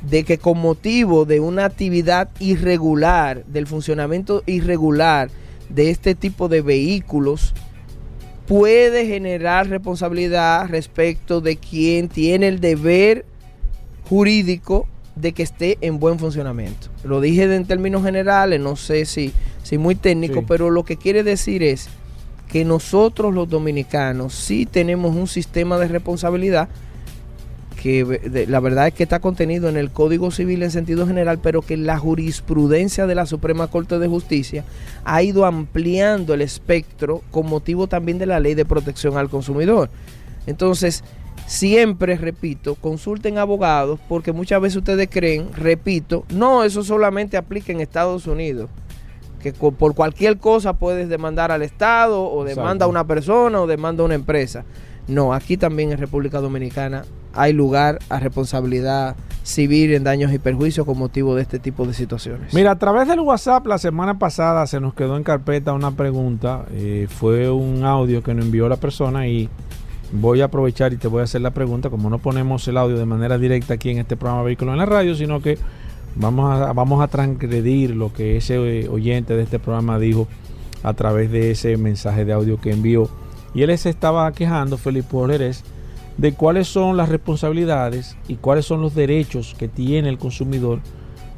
de que con motivo de una actividad irregular, del funcionamiento irregular de este tipo de vehículos, puede generar responsabilidad respecto de quien tiene el deber jurídico de que esté en buen funcionamiento. Lo dije en términos generales, no sé si, si muy técnico, Sí. pero lo que quiere decir es que nosotros los dominicanos sí tenemos un sistema de responsabilidad que de- la verdad es que está contenido en el Código Civil en sentido general, pero que la jurisprudencia de la Suprema Corte de Justicia ha ido ampliando el espectro con motivo también de la Ley de Protección al Consumidor. Entonces, siempre, repito, consulten abogados porque muchas veces ustedes creen, repito, no, eso solamente aplica en Estados Unidos. Que por cualquier cosa puedes demandar al Estado o demanda Exacto. a una persona o demanda a una empresa. No, aquí también en República Dominicana hay lugar a responsabilidad civil en daños y perjuicios con motivo de este tipo de situaciones. Mira, a través del WhatsApp la semana pasada se nos quedó en carpeta una pregunta. eh, fue un audio que nos envió la persona y voy a aprovechar y te voy a hacer la pregunta. Como no ponemos el audio de manera directa aquí en este programa Vehículos en la Radio, sino que vamos a, vamos a transgredir lo que ese eh, oyente de este programa dijo a través de ese mensaje de audio que envió. Y él se estaba quejando, Felipe Jerez, de cuáles son las responsabilidades y cuáles son los derechos que tiene el consumidor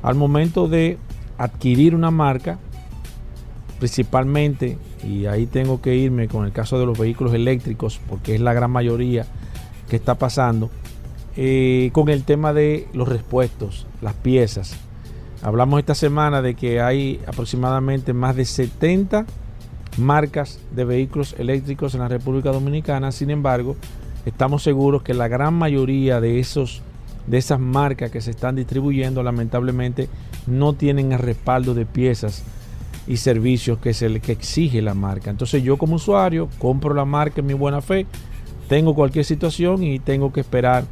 al momento de adquirir una marca, principalmente, y ahí tengo que irme con el caso de los vehículos eléctricos, porque es la gran mayoría que está pasando, eh, con el tema de los repuestos, las piezas. Hablamos esta semana de que hay aproximadamente más de 70 marcas de vehículos eléctricos en la República Dominicana. Sin embargo, estamos seguros que la gran mayoría de esos de esas marcas que se están distribuyendo lamentablemente no tienen el respaldo de piezas y servicios que se le que exige la marca. Entonces yo como usuario compro la marca en mi buena fe, tengo cualquier situación y tengo que esperar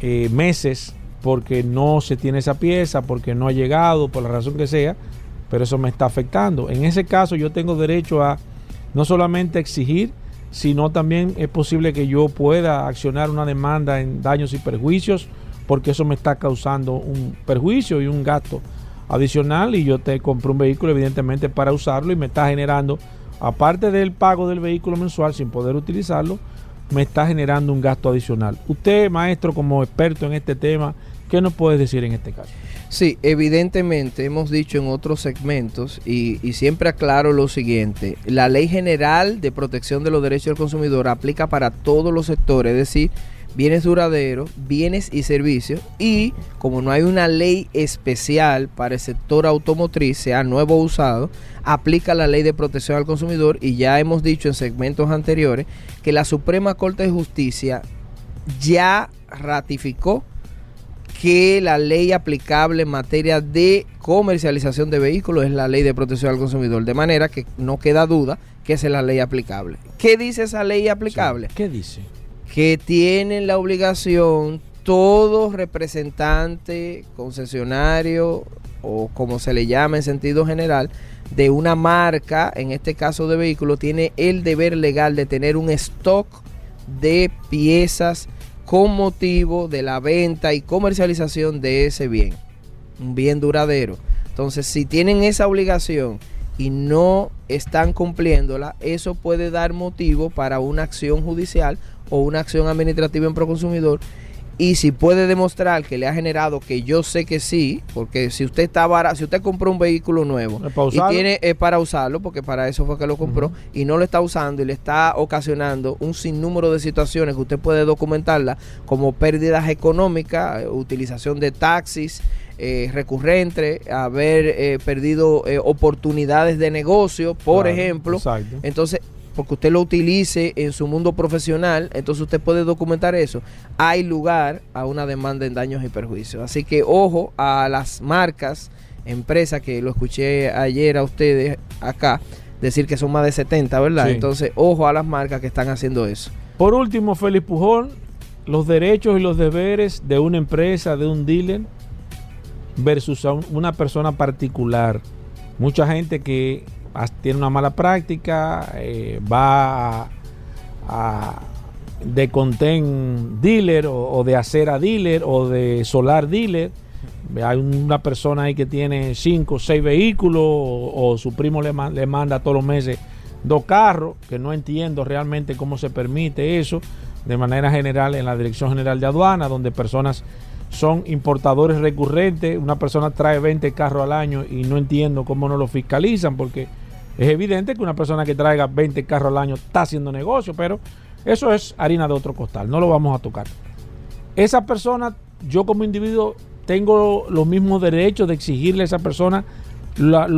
eh, meses porque no se tiene esa pieza, porque no ha llegado, por la razón que sea, pero eso me está afectando. En ese caso yo tengo derecho a no solamente exigir, sino también es posible que yo pueda accionar una demanda en daños y perjuicios, porque eso me está causando un perjuicio y un gasto adicional y yo te compré un vehículo evidentemente para usarlo y me está generando, aparte del pago del vehículo mensual sin poder utilizarlo, me está generando un gasto adicional. Usted, maestro, como experto en este tema, ¿qué nos puede decir en este caso? Sí, evidentemente hemos dicho en otros segmentos y, siempre aclaro lo siguiente, la ley general de protección de los derechos del consumidor aplica para todos los sectores, es decir, bienes duraderos, bienes y servicios y como no hay una ley especial para el sector automotriz, sea nuevo o usado, aplica la ley de protección al consumidor y ya hemos dicho en segmentos anteriores que la Suprema Corte de Justicia ya ratificó que la ley aplicable en materia de comercialización de vehículos es la ley de protección al consumidor, de manera que no queda duda que esa es la ley aplicable. ¿Qué dice esa ley aplicable? ¿Qué dice? Que tienen la obligación todo representante, concesionario o como se le llama en sentido general, de una marca, en este caso de vehículo, tiene el deber legal de tener un stock de piezas con motivo de la venta y comercialización de ese bien, un bien duradero. Entonces, si tienen esa obligación y no están cumpliéndola, eso puede dar motivo para una acción judicial o una acción administrativa en proconsumidor y si puede demostrar que le ha generado que yo sé que sí, porque si usted está barato, si usted compró un vehículo nuevo y tiene es para usarlo, porque para eso fue que lo compró y no lo está usando y le está ocasionando un sinnúmero de situaciones que usted puede documentarla como pérdidas económicas, eh, utilización de taxis eh, recurrentes, haber eh, perdido eh, oportunidades de negocio, por Claro, ejemplo. Exacto. Entonces, porque usted lo utilice en su mundo profesional, entonces usted puede documentar eso. Hay lugar a una demanda en daños y perjuicios. Así que ojo a las marcas, empresas que lo escuché ayer a ustedes acá decir que son más de 70, ¿verdad? Sí. Entonces, ojo a las marcas que están haciendo eso. Por último, Félix Pujol, los derechos y los deberes de una empresa, de un dealer, versus a un- una persona particular. Mucha gente que tiene una mala práctica, eh, va a, de conten dealer o, o de acera dealer o de solar dealer. Hay una persona ahí que tiene cinco o seis vehículos o, su primo le, le manda todos los meses dos carros, que no entiendo realmente cómo se permite eso de manera general en la Dirección General de Aduana, donde personas son importadores recurrentes, una persona trae 20 carros al año y no entiendo cómo no lo fiscalizan, porque es evidente que una persona que traiga 20 carros al año está haciendo negocio, pero eso es harina de otro costal, no lo vamos a tocar. Esa persona, yo como individuo, tengo los mismos derechos de exigirle a esa persona la,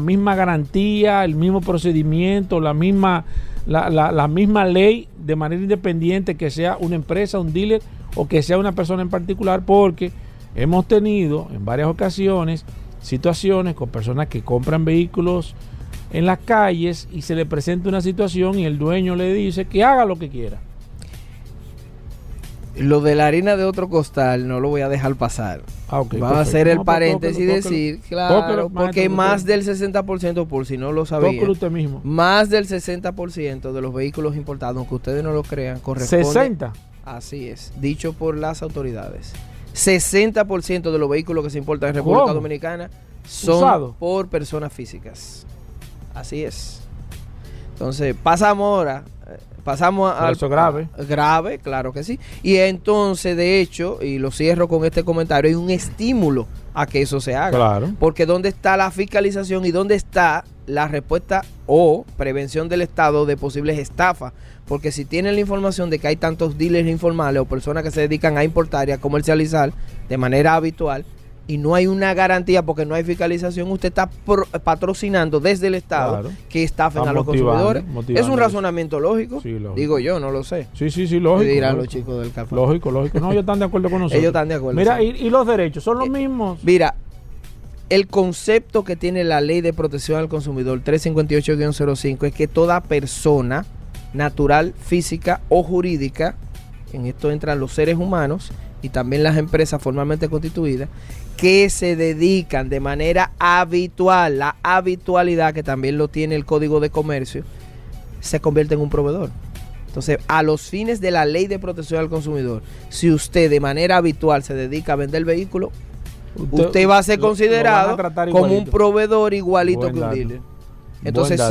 misma garantía, el mismo procedimiento, la misma, la misma ley de manera independiente que sea una empresa, un dealer o que sea una persona en particular, porque hemos tenido en varias ocasiones situaciones con personas que compran vehículos en las calles y se le presenta una situación y el dueño le dice que haga lo que quiera. Lo de la harina de otro costal no lo voy a dejar pasar. Ah, Vamos a hacer el No, pues, paréntesis y decir, claro, Tóquelo, porque más tóquelo. del 60%, por si no lo sabían, usted mismo. más del 60% de los vehículos importados, aunque ustedes no lo crean, corresponde 60. Así es, dicho por las autoridades. 60% de los vehículos que se importan en República ¿Cómo? Dominicana son Usado. por personas físicas. Así es. Entonces, pasamos ahora, eh, pasamos al eso es grave. grave, claro que sí. Y entonces, de hecho, y lo cierro con este comentario, hay un estímulo a que eso se haga. Claro. Porque ¿dónde está la fiscalización y dónde está la respuesta o prevención del Estado de posibles estafas? Porque si tienen la información de que hay tantos dealers informales o personas que se dedican a importar y a comercializar de manera habitual y no hay una garantía porque no hay fiscalización, usted está pro- patrocinando desde el Estado Claro. que estafen Está a los consumidores. Es un razonamiento lógico. Sí, lógico. Digo yo, no lo sé. Sí, sí, sí, ¿Qué lógico. dirán los lógico. chicos del café? Lógico, lógico. No, ellos están de acuerdo con *laughs* nosotros. Ellos están de acuerdo. Mira, y los derechos son los Eh, mismos. Mira, el concepto que tiene la ley de protección al consumidor 358-05 es que toda persona natural, física o jurídica, en esto entran los seres humanos y también las empresas formalmente constituidas, que se dedican de manera habitual, la habitualidad que también lo tiene el Código de Comercio, se convierte en un proveedor. Entonces, a los fines de la ley de protección al consumidor, si usted de manera habitual se dedica a vender vehículos, usted, va a ser lo- considerado a como un proveedor igualito Buen que un dato. dealer. Entonces, dato.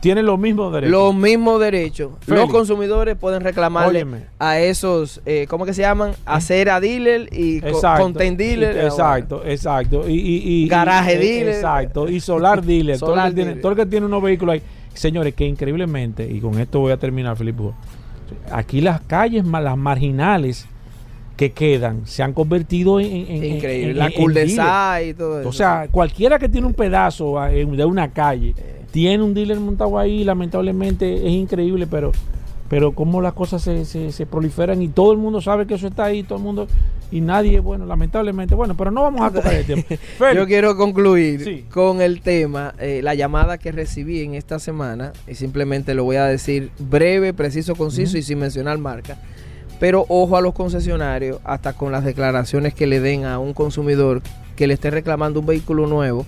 Tienen los mismos derechos. los mismos derechos. Félix. Los consumidores pueden reclamarle Óyeme. a esos, eh, ¿cómo que se llaman? Acera dealer y Exacto. content dealer. Y- Exacto, exacto. Y, y- y- Garaje y- dealer. Exacto. Y solar dealer. *laughs* todo, el que tiene, dealer. todo el que tiene unos vehículos ahí. Señores, que increíblemente, y con esto voy a terminar, Felipe. Aquí las calles, las marginales que quedan, se han convertido en. Increíble. en- la cul de y todo eso. O sea, cualquiera que tiene un pedazo ah, de una calle, tiene un dealer montado ahí, lamentablemente es increíble, pero pero cómo las cosas se, se, se proliferan y todo el mundo sabe que eso está ahí, todo el mundo, y nadie, bueno, lamentablemente, bueno, pero no vamos a tocar el. *laughs* Félix, Yo quiero concluir Sí. con el tema, eh, la llamada que recibí en esta semana, y simplemente lo voy a decir breve, preciso, conciso y sin mencionar marca. Pero ojo a los concesionarios, hasta con las declaraciones que le den a un consumidor que le esté reclamando un vehículo nuevo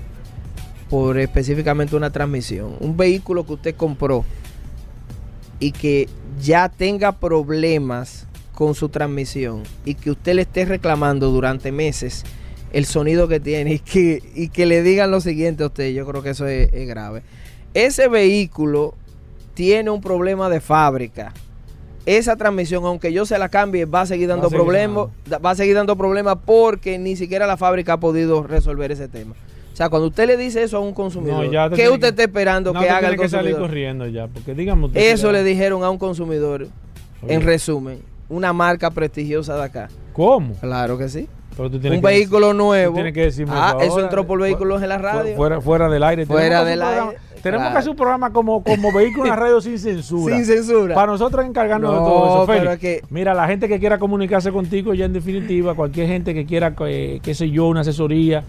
por específicamente una transmisión. Un vehículo que usted compró y que ya tenga problemas con su transmisión y que usted le esté reclamando durante meses el sonido que tiene y que, y que le digan lo siguiente a usted, yo creo que eso es, es grave. Ese vehículo tiene un problema de fábrica. esa transmisión, aunque yo se la cambie, va a seguir dando problemas, va a seguir dando problemas porque ni siquiera la fábrica ha podido resolver ese tema. O sea, cuando usted le dice eso a un consumidor, No, ¿qué usted que- está esperando No, que tú haga el que salir consumidor? corriendo ya, porque usted Eso le dijeron a un consumidor, Oye, en resumen, una marca prestigiosa de acá. ¿Cómo? Claro que sí. Pero tú tienes Un que vehículo nuevo. tienes que decirme ah, eso ahora. entró por Fu- vehículos en la radio. Fuera, fuera del aire. Fuera del programa- aire, Tenemos claro. que hacer un programa como, como vehículo en la radio sin censura. Sin censura. Para nosotros encargarnos de todo eso. Félix, que- Mira, la gente que quiera comunicarse contigo ya en definitiva, cualquier gente que quiera, eh, qué sé yo, una asesoría,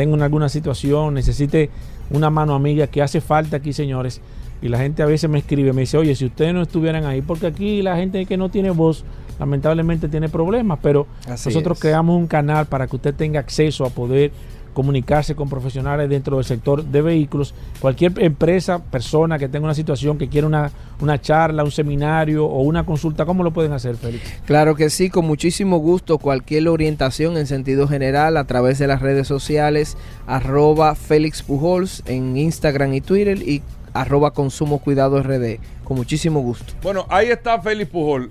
tenga una- alguna situación, necesite una mano amiga que hace falta aquí, señores. Y la gente a veces me escribe, me dice, oye, si ustedes no estuvieran ahí, porque aquí la gente que no tiene voz, lamentablemente tiene problemas, pero Así nosotros es. creamos un canal para que usted tenga acceso a poder comunicarse con profesionales dentro del sector de vehículos. Cualquier empresa, persona que tenga una situación, que quiera una, una charla, un seminario o una consulta, ¿cómo lo pueden hacer, Félix? Claro que sí, con muchísimo gusto. Cualquier orientación en sentido general a través de las redes sociales, arroba Félix Pujols en Instagram y Twitter y arroba Consumo Cuidado RD. Con muchísimo gusto. Bueno, ahí está Félix Pujol.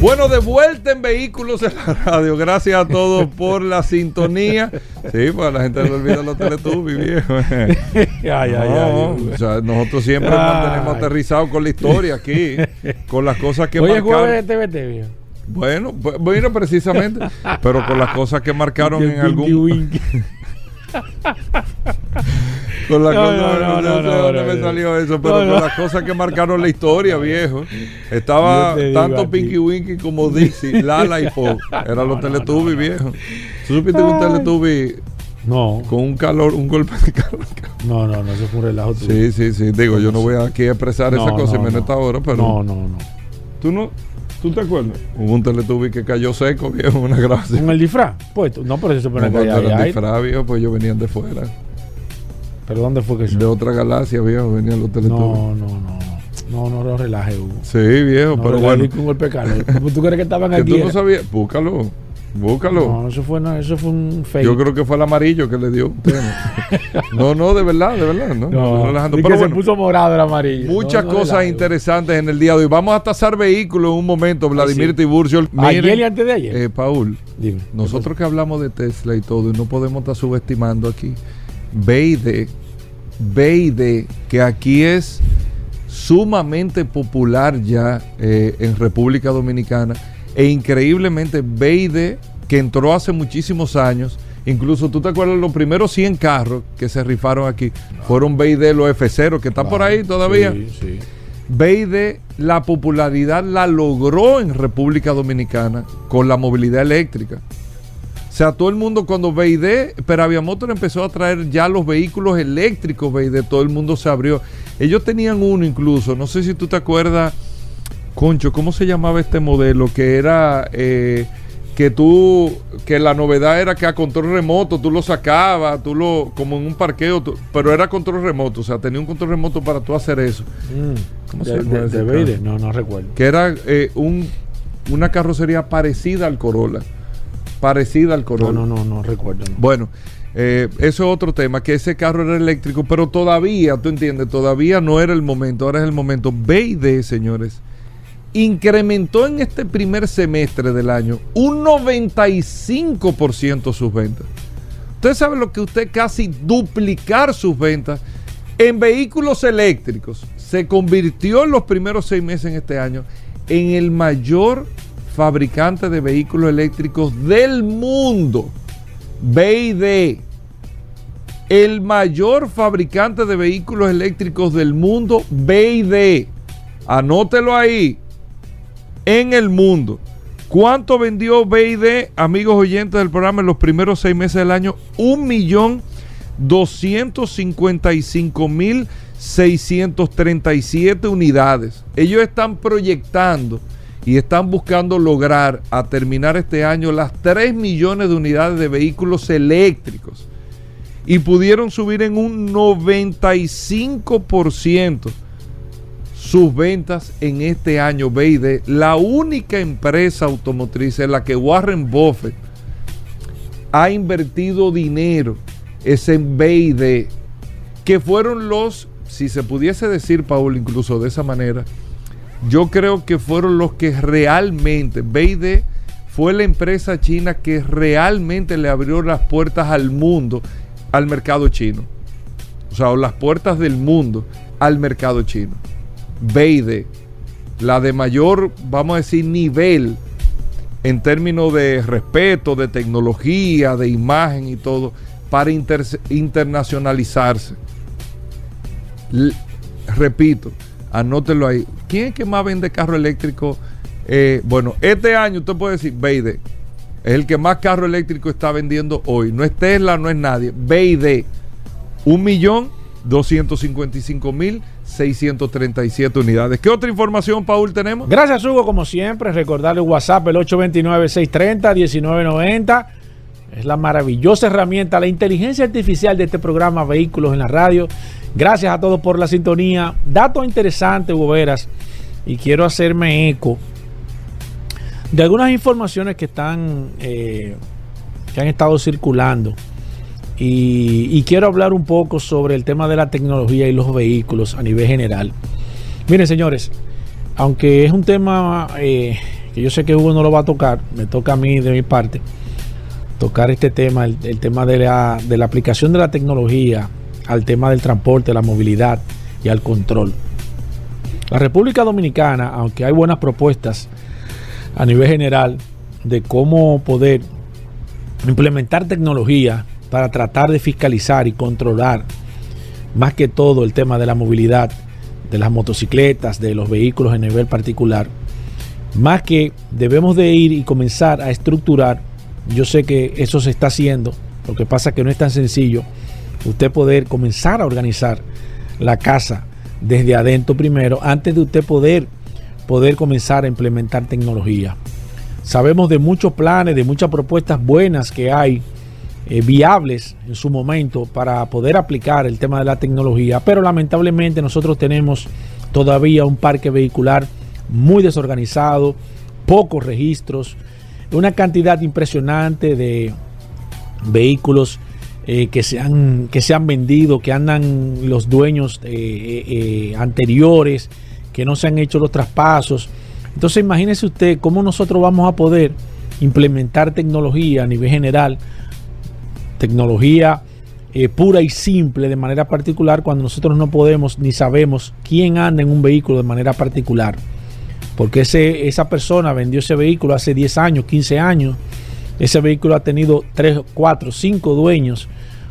Bueno, de vuelta en Vehículos en la Radio. Gracias a todos por la sintonía. Sí, pues la gente le olvida los Teletubbies, viejo. *laughs* ay, ay, No, ay. o sea, nosotros siempre mantenemos aterrizados con la historia aquí, con las cosas que marcaron. jueves de TVT, viejo. Bueno, bu- bueno, precisamente, pero con las cosas que marcaron en algún. *laughs* con las No, cosas, no, no, no, sé no, dónde no, me salió eso, pero con las cosas que marcaron la historia, *laughs* viejo. Estaba tanto. Pinky Winky como *laughs* Dixie, Lala y Pop. Eran los Teletubbies, viejo. ¿Tú supiste que un. Teletubby No, con un calor, un golpe de calor? no, no, no, eso fue un relajo tuyo. Sí, sí, sí. Digo, yo no voy aquí a expresar No, esa cosa no, en no. esta hora, pero No, no, no. tú no, ¿tú te acuerdas? Hubo un Teletubby que cayó seco, *laughs* viejo, una gracia. ¿Con el disfraz? Pues, no, pero se supone No, que eran aire. disfraz, viejo, pues ellos venían de fuera. ¿Pero dónde fue que eso? De otra galaxia, viejo, venían los Teletubbies. No, no, no, no. No, no, no relaje, Hugo. Sí, viejo, No pero relaje bueno. con golpe de. ¿Tú, crees que estaban *laughs* Que aquí? tú no sabías, búscalo, búscalo. No, eso fue, no, eso fue un fake. Yo creo que fue el amarillo que le dio. *laughs* no, no, de verdad, de verdad, ¿no? no, y Pero que bueno, se puso morado el amarillo. muchas No, cosas interesantes en el día de hoy. Vamos a tasar vehículos en un momento, Vladimir sí. Tiburcio. Ayer Miren, y antes de ayer. eh, Paul, Dime. nosotros que hablamos de Tesla y todo, y no podemos estar subestimando aquí. BID, BID, que aquí es sumamente popular ya eh, en República Dominicana, e increíblemente BID, que entró hace muchísimos años, incluso tú te acuerdas, los primeros 100 carros que se rifaron aquí fueron BID, los F0, que están por ahí todavía. Sí, sí. BID, la popularidad la logró en República Dominicana con la movilidad eléctrica. O sea, todo el mundo cuando BID, pero Aviamotor empezó a traer ya los vehículos eléctricos BID, todo el mundo se abrió. Ellos tenían uno incluso, no sé si tú te acuerdas, Concho, ¿cómo se llamaba este modelo? Que era eh, que tú, que la novedad era que a control remoto tú lo sacabas, tú lo, como en un parqueo, tú- pero era control remoto, o sea, tenía un control remoto para tú hacer eso. Mm. ¿Cómo de, se llama de-? No, no recuerdo. que era eh, un, una carrocería parecida al Corolla. Parecida al No, Corolla. no, no, no recuerdo. no. Bueno, eh, eso es otro tema, que ese carro era eléctrico, pero todavía, tú entiendes, todavía no era el momento, ahora es el momento. BID, señores, incrementó en este primer semestre del año un 95% sus ventas. Usted sabe lo que usted casi duplicar sus ventas en vehículos eléctricos. Se convirtió en los primeros seis meses en este año en el mayor fabricante de vehículos eléctricos del mundo. BID, el mayor fabricante de vehículos eléctricos del mundo, BID. Anótelo ahí. En el mundo. ¿Cuánto vendió BID, amigos oyentes del programa, en los primeros seis meses del año? Un millón doscientos cincuenta y cinco mil seiscientos treinta y siete unidades. Ellos están proyectando y están buscando lograr a terminar este año las 3 millones de unidades de vehículos eléctricos y pudieron subir en un 95% sus ventas en este año BID. La única empresa automotriz en la que Warren Buffett ha invertido dinero es en BID, que fueron los, si se pudiese decir, Paul, incluso de esa manera, yo creo que fueron los que realmente, BID fue la empresa china que realmente le abrió las puertas al mundo, al mercado chino. O sea, las puertas del mundo al mercado chino. BID, la de mayor, vamos a decir, nivel en términos de respeto, de tecnología, de imagen y todo, para internacionalizarse. repito, anótelo ahí. ¿Quién es que más vende carro eléctrico? Eh, bueno, este año usted puede decir BID. Es el que más carro eléctrico está vendiendo hoy. No es Tesla, no es nadie. BID. Un millón 255 mil 637 unidades. ¿Qué otra información, Paul, tenemos? Gracias, Hugo, como siempre. Recordarle WhatsApp, el 829-630-1990. Es la maravillosa herramienta, la inteligencia artificial de este programa Vehículos en la Radio. Gracias a todos por la sintonía. Dato interesante, Hugo Veras, y quiero hacerme eco de algunas informaciones que están eh, que han estado circulando. Y, quiero hablar un poco sobre el tema de la tecnología y los vehículos a nivel general. Miren, señores, aunque es un tema eh, que yo sé que Hugo no lo va a tocar, me toca a mí de mi parte tocar este tema, el, tema de la, de la aplicación de la tecnología al tema del transporte, la movilidad y al control. La República Dominicana, aunque hay buenas propuestas a nivel general de cómo poder implementar tecnología para tratar de fiscalizar y controlar más que todo el tema de la movilidad, de las motocicletas, de los vehículos en nivel particular, más que debemos de ir y comenzar a estructurar, yo sé que eso se está haciendo, lo que pasa que no es tan sencillo, usted poder comenzar a organizar la casa desde adentro primero, antes de usted poder, poder comenzar a implementar tecnología. Sabemos de muchos planes, de muchas propuestas buenas que hay, eh, viables en su momento para poder aplicar el tema de la tecnología, pero lamentablemente nosotros tenemos todavía un parque vehicular muy desorganizado, pocos registros, una cantidad impresionante de vehículos eh, que, se han, que se han vendido, que andan los dueños eh, anteriores, que no se han hecho los traspasos. Entonces imagínese usted cómo nosotros vamos a poder implementar tecnología a nivel general, tecnología pura y simple de manera particular cuando nosotros no podemos ni sabemos quién anda en un vehículo de manera particular. Porque ese, esa persona vendió ese vehículo hace 10 años, 15 años. Ese vehículo ha tenido 3, 4, 5 dueños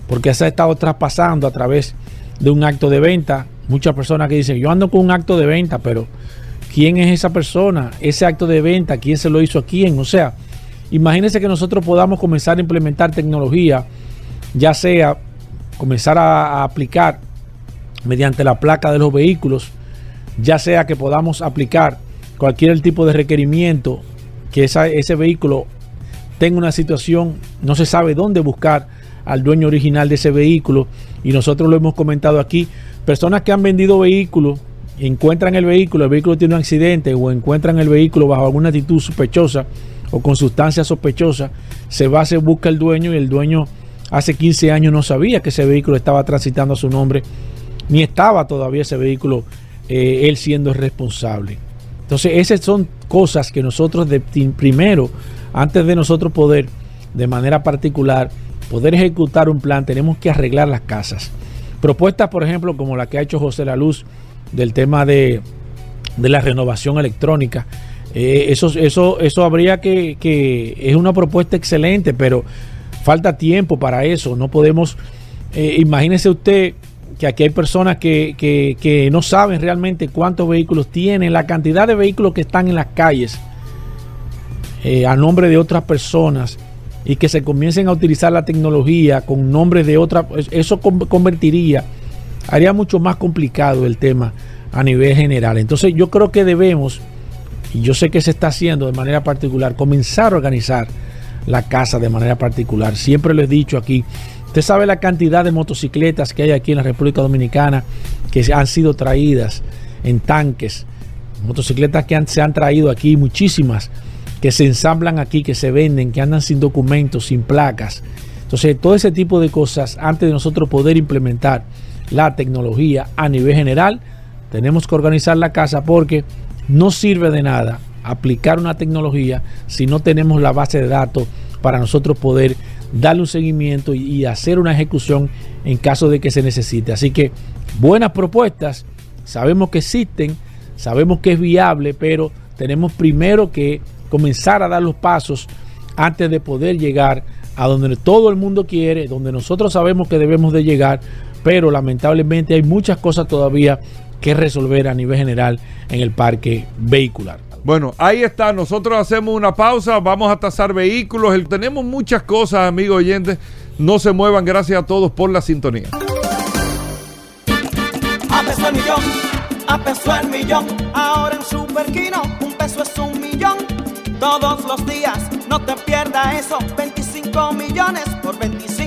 porque se ha estado traspasando a través de un acto de venta. Muchas personas que dicen, yo ando con un acto de venta, pero ¿quién es esa persona? Ese acto de venta, ¿quién se lo hizo a quién? O sea, imagínense que nosotros podamos comenzar a implementar tecnología, ya sea comenzar a, aplicar mediante la placa de los vehículos, ya sea que podamos aplicar cualquier tipo de requerimiento que ese vehículo tenga una situación, no se sabe dónde buscar al dueño original de ese vehículo. Y nosotros lo hemos comentado aquí. Personas que han vendido vehículos, encuentran el vehículo, el vehículo tiene un accidente o encuentran el vehículo bajo alguna actitud sospechosa o con sustancias sospechosas, se va, se busca el dueño y el dueño hace 15 años no sabía que ese vehículo estaba transitando a su nombre, ni estaba todavía ese vehículo eh, él siendo responsable. Entonces, esas son cosas que nosotros de, primero, antes de nosotros poder de manera particular poder ejecutar un plan, tenemos que arreglar las casas. Propuestas, por ejemplo, como la que ha hecho José La Luz del tema de, la renovación electrónica. Eh, eso, eso, eso habría que, que, es una propuesta excelente, pero falta tiempo para eso. No podemos, eh, imagínese usted que aquí hay personas que, que, no saben realmente cuántos vehículos tienen, la cantidad de vehículos que están en las calles eh, a nombre de otras personas y que se comiencen a utilizar la tecnología con nombres de otra, eso convertiría, haría mucho más complicado el tema a nivel general. Entonces yo creo que debemos y yo sé que se está haciendo de manera particular, comenzar a organizar la casa de manera particular. Siempre lo he dicho aquí, usted sabe la cantidad de motocicletas que hay aquí en la República Dominicana que han sido traídas en tanques, motocicletas que se han traído aquí, muchísimas, que se ensamblan aquí, que se venden, que andan sin documentos, sin placas. Entonces, todo ese tipo de cosas, antes de nosotros poder implementar la tecnología a nivel general, tenemos que organizar la casa porque no sirve de nada aplicar una tecnología si no tenemos la base de datos para nosotros poder darle un seguimiento y, hacer una ejecución en caso de que se necesite. Así que buenas propuestas, sabemos que existen, sabemos que es viable, pero tenemos primero que comenzar a dar los pasos antes de poder llegar a donde todo el mundo quiere, donde nosotros sabemos que debemos de llegar, pero lamentablemente hay muchas cosas todavía que resolver a nivel general en el parque vehicular. Bueno, ahí está. Nosotros hacemos una pausa. Vamos a tasar vehículos. Tenemos muchas cosas, amigos oyentes. No se muevan. Gracias a todos por la sintonía. A peso el millón, a peso el millón. Ahora en Superquino, un peso es un millón. Todos los días, no te pierdas eso. 25 millones por 25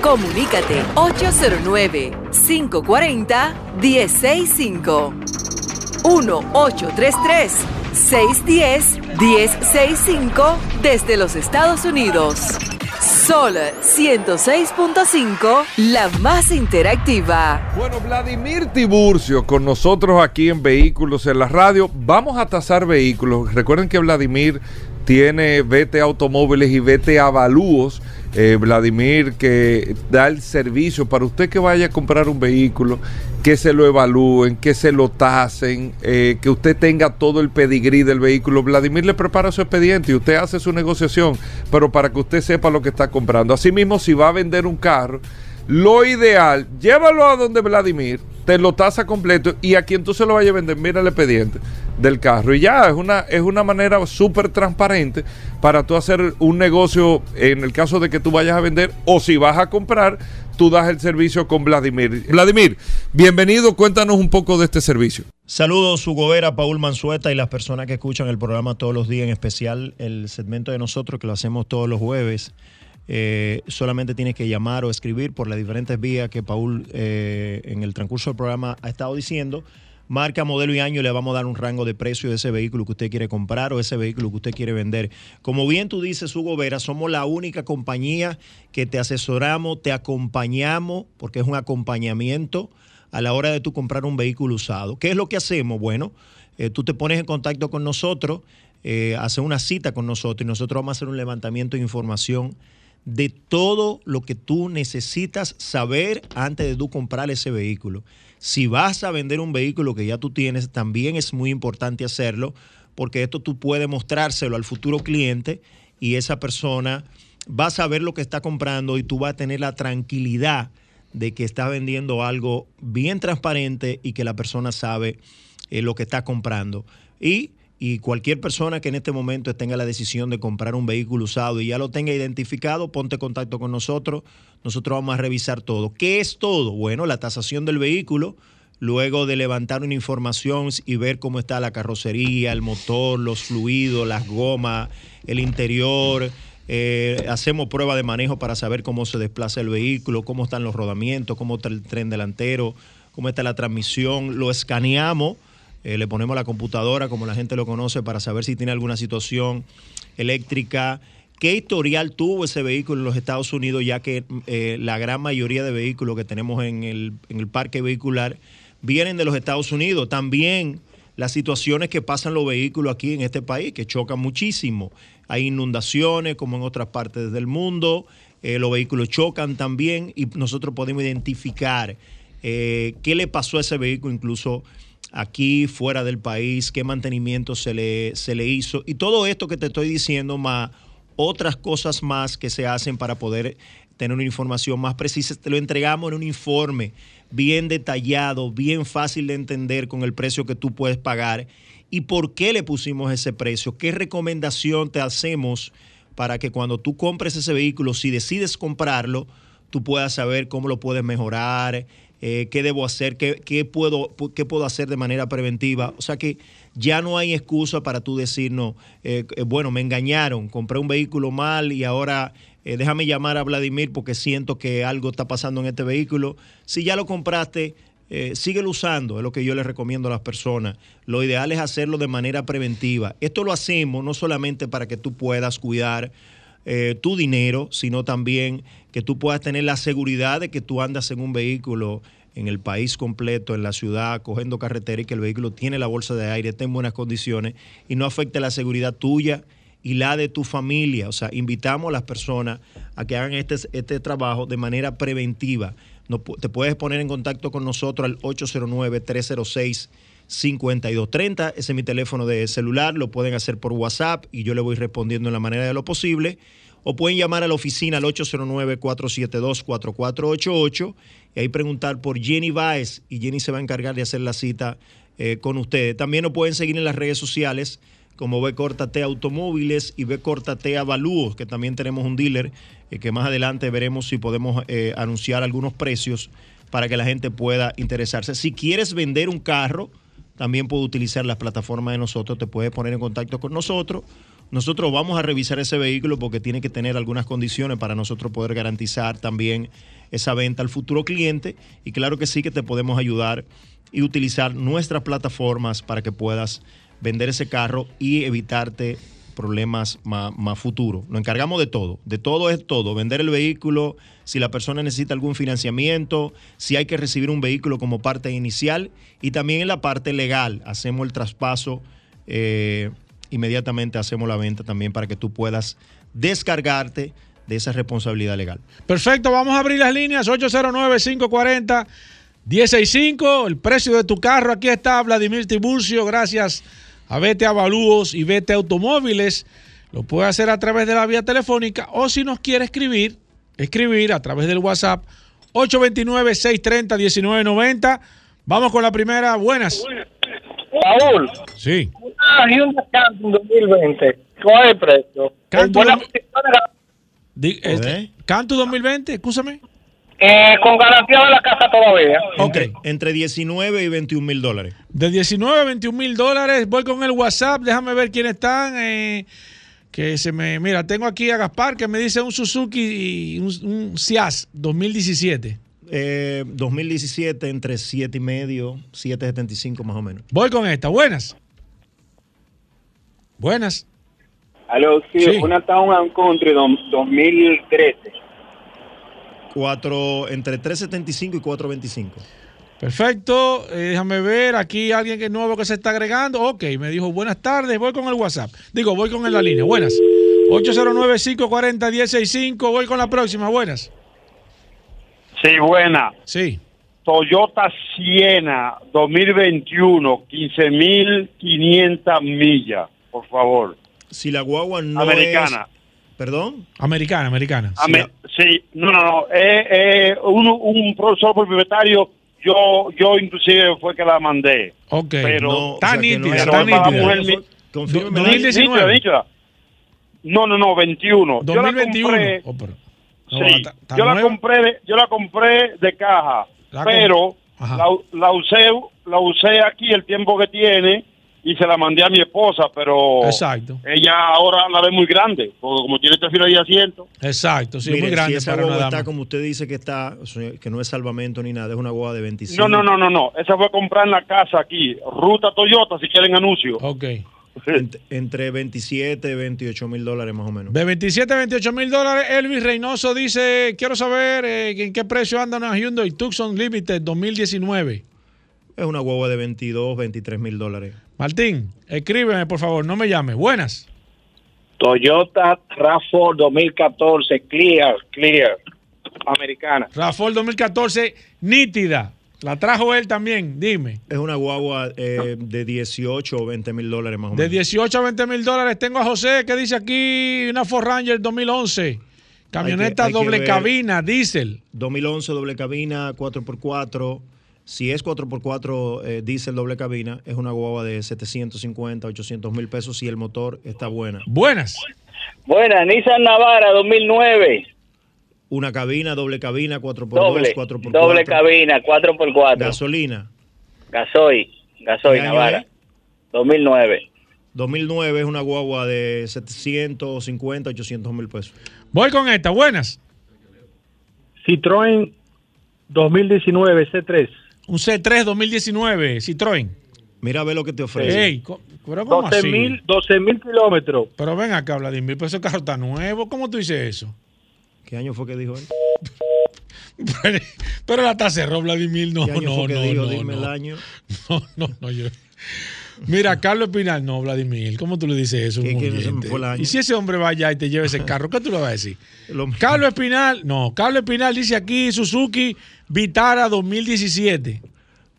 Comunícate 809 540 165 1-833-610-1065 desde los Estados Unidos. Sol 106.5, la más interactiva. Bueno, Vladimir Tiburcio con nosotros aquí en Vehículos en la radio. Vamos a tasar vehículos. Recuerden que Vladimir tiene Vete Automóviles y Vete Avalúos. Eh, Vladimir que da el servicio para usted que vaya a comprar un vehículo, que se lo evalúen, que se lo tasen, eh, que usted tenga todo el pedigrí del vehículo. Vladimir le prepara su expediente y usted hace su negociación, pero para que usted sepa lo que está comprando. Asimismo, si va a vender un carro, lo ideal, llévalo a donde Vladimir, te lo tasa completo y a quien tú se lo vayas a vender, mira el expediente del carro. Y ya es una, es una manera súper transparente para tú hacer un negocio en el caso de que tú vayas a vender o si vas a comprar, tú das el servicio con Vladimir. Vladimir, bienvenido, cuéntanos un poco de este servicio. Saludos, su gobera, Paul Mansueta y las personas que escuchan el programa todos los días, en especial el segmento de nosotros que lo hacemos todos los jueves. Eh, solamente tienes que llamar o escribir por las diferentes vías que Paul eh, en el transcurso del programa ha estado diciendo. Marca, modelo y año le vamos a dar un rango de precio de ese vehículo que usted quiere comprar o ese vehículo que usted quiere vender. Como bien tú dices, Hugo Vera, somos la única compañía que te asesoramos, te acompañamos, porque es un acompañamiento a la hora de tú comprar un vehículo usado. ¿Qué es lo que hacemos? Bueno, eh, tú te pones en contacto con nosotros, haces una cita con nosotros y nosotros vamos a hacer un levantamiento de información de todo lo que tú necesitas saber antes de tú comprar ese vehículo. Si vas a vender un vehículo que ya tú tienes, también es muy importante hacerlo, porque esto tú puedes mostrárselo al futuro cliente y esa persona va a saber lo que está comprando y tú vas a tener la tranquilidad de que está vendiendo algo bien transparente y que la persona sabe eh, lo que está comprando. Y y cualquier persona que en este momento tenga la decisión de comprar un vehículo usado y ya lo tenga identificado, ponte contacto con nosotros. Nosotros vamos a revisar todo. ¿Qué es todo? Bueno, la tasación del vehículo, luego de levantar una información y ver cómo está la carrocería, el motor, los fluidos, las gomas, el interior. Eh, hacemos prueba de manejo para saber cómo se desplaza el vehículo, cómo están los rodamientos, cómo está el tren delantero, cómo está la transmisión. Lo escaneamos eh, le ponemos la computadora, como la gente lo conoce, para saber si tiene alguna situación eléctrica. ¿Qué historial tuvo ese vehículo en los Estados Unidos, ya que eh, la gran mayoría de vehículos que tenemos en el, en el parque vehicular vienen de los Estados Unidos? También las situaciones que pasan los vehículos aquí en este país, que chocan muchísimo. Hay inundaciones, como en otras partes del mundo. Eh, los vehículos chocan también y nosotros podemos identificar qué le pasó a ese vehículo, incluso aquí fuera del país, qué mantenimiento se le, se le hizo. Y todo esto que te estoy diciendo, más otras cosas más que se hacen para poder tener una información más precisa, te lo entregamos en un informe bien detallado, bien fácil de entender con el precio que tú puedes pagar. Y por qué le pusimos ese precio, qué recomendación te hacemos para que cuando tú compres ese vehículo, si decides comprarlo, tú puedas saber cómo lo puedes mejorar, eh, qué debo hacer, qué, puedo, qué puedo hacer de manera preventiva. O sea que ya no hay excusa para tú decir, no, eh, eh, bueno, me engañaron, compré un vehículo mal y ahora déjame llamar a Vladimir porque siento que algo está pasando en este vehículo. Si ya lo compraste, eh, síguelo usando, es lo que yo les recomiendo a las personas. Lo ideal es hacerlo de manera preventiva. Esto lo hacemos no solamente para que tú puedas cuidar tu dinero, sino también que tú puedas tener la seguridad de que tú andas en un vehículo en el país completo, en la ciudad, cogiendo carretera y que el vehículo tiene la bolsa de aire, está en buenas condiciones y no afecte la seguridad tuya y la de tu familia. O sea, invitamos a las personas a que hagan este, este trabajo de manera preventiva. Te puedes poner en contacto con nosotros al 809-306-5230. Ese es mi teléfono de celular. Lo pueden hacer por WhatsApp y yo le voy respondiendo en la manera de lo posible. O pueden llamar a la oficina al 809-472-4488 y ahí preguntar por Jenny Baez y Jenny se va a encargar de hacer la cita eh, con ustedes. También nos pueden seguir en las redes sociales como B Cortate Automóviles y B Cortate Avalúos, que también tenemos un dealer eh, que más adelante veremos si podemos eh, anunciar algunos precios para que la gente pueda interesarse. Si quieres vender un carro, también puedes utilizar las plataformas de nosotros, te puedes poner en contacto con nosotros. Nosotros vamos a revisar ese vehículo porque tiene que tener algunas condiciones para nosotros poder garantizar también esa venta al futuro cliente. Y claro que sí que te podemos ayudar y utilizar nuestras plataformas para que puedas vender ese carro y evitarte problemas más, más futuros. Nos encargamos de todo, de todo es todo, vender el vehículo, si la persona necesita algún financiamiento, si hay que recibir un vehículo como parte inicial y también en la parte legal, hacemos el traspaso, eh, inmediatamente hacemos la venta también para que tú puedas descargarte de esa responsabilidad legal. Perfecto, vamos a abrir las líneas 809-540-165. El precio de tu carro, aquí está Vladimir Tiburcio, gracias a Vete Avalúos y Vete Automóviles. Lo puede hacer a través de la vía telefónica o si nos quiere escribir, escribir a través del WhatsApp 829-630-1990. Vamos con la primera, buenas. Paul, Sí. una Hyundai Canton 2020, ¿cuál es el precio? Canton este, Canto 2020, escúchame. eh, con garantía de la casa todavía. Entre, entre 19 y 21 mil dólares. De 19 a 21 mil dólares. Voy con el WhatsApp. Déjame ver quiénes están. eh, que se me. Mira, tengo aquí a Gaspar que me dice un Suzuki y un, un Ciaz 2017. Eh, 2017 entre 7 y medio, 7.75 más o menos. Voy con esta. Buenas. Buenas. Aló, sí, Sí. una Town and Country dom- 2013. Cuatro, entre 3.75 y 4.25. Perfecto. eh, déjame ver. Aquí alguien que es nuevo que se está agregando. Ok, me dijo buenas tardes. Voy con el WhatsApp. Digo, voy con la línea. Buenas. 809-540-165. Voy con la próxima. Buenas. Sí, buena. Sí. Toyota Siena 2021, 15.500 millas, por favor. Si la guagua no Americana. es... ¿Perdón? Americana, americana. Ame- sí, no, no, no. Eh, eh, un, un profesor propietario, yo yo inclusive fue que la mandé. Ok. Pero, No, o sea, que no es- pero para la nítida. Do- nítida. No, no, no, 21. Yo la 2021. compré, Oh, pero- sí, yo la compré, de, yo la compré de caja, La pero la, la usé, la usé aquí el tiempo que tiene y se la mandé a mi esposa, pero Exacto. ella ahora la ve muy grande, porque como tiene este filo de asiento. Exacto, sí, Mire, muy grande si esa para una dama. está como usted dice que está, que no es salvamento ni nada, es una guagua de 25. No, no, no, no, no. Esa fue comprar en la casa aquí. Ruta Toyota, si quieren anuncio. Ok. Ent- entre 27 y 28 mil dólares más o menos. De 27 a 28 mil dólares, Elvis Reynoso dice, quiero saber eh, en qué precio anda una Hyundai Tucson Limited 2019. Es una guagua de 22, 23 mil dólares. Martín, escríbeme por favor, no me llames. Buenas. Toyota RAV4 2014, Clear, Clear, americana. Rafol 2014, nítida. La trajo él también, dime. Es una guagua eh, de 18 o 20 mil dólares más o De menos. 18 a 20 mil dólares tengo a José que dice aquí una Ford Ranger 2011. Camioneta Hay que- hay doble cabina, diésel. 2011 doble cabina, 4x4. Si es 4x4 eh, diésel doble cabina, es una guagua de 750, 800 mil pesos si el motor está buena. Buenas. Buena, Nissan Navara 2009. Una cabina, doble cabina, 4x2, Doble. 4x4. Doble cabina, 4x4. Gasolina. Gasoil. Gasoil ¿Qué año Navara. es? 2009. 2009 es una guagua de 750, 800 mil pesos. Voy con esta, buenas. Citroën 2019 C3. Un C3 2019, Citroën. Mira a ver lo que te ofrece. Ey, pero ¿cómo 12 así? mil 12 mil kilómetros. Pero ven acá, Vladimir, pero ese carro está nuevo. ¿Cómo tú dices eso? ¿Qué año fue que dijo él? *laughs* Pero, pero la está cerró, Vladimir. No, ¿Qué año no, fue que no, dijo? no, Dime no. el año. *laughs* No, no, no, yo. Mira, Carlos Espinal, no, Vladimir. ¿Cómo tú le dices eso? ¿Qué- año? Y si ese hombre va allá y te lleva ese carro, ¿qué tú le vas a decir? *laughs* Lo- Carlos Espinal, no, Carlos Espinal dice aquí Suzuki Vitara 2017.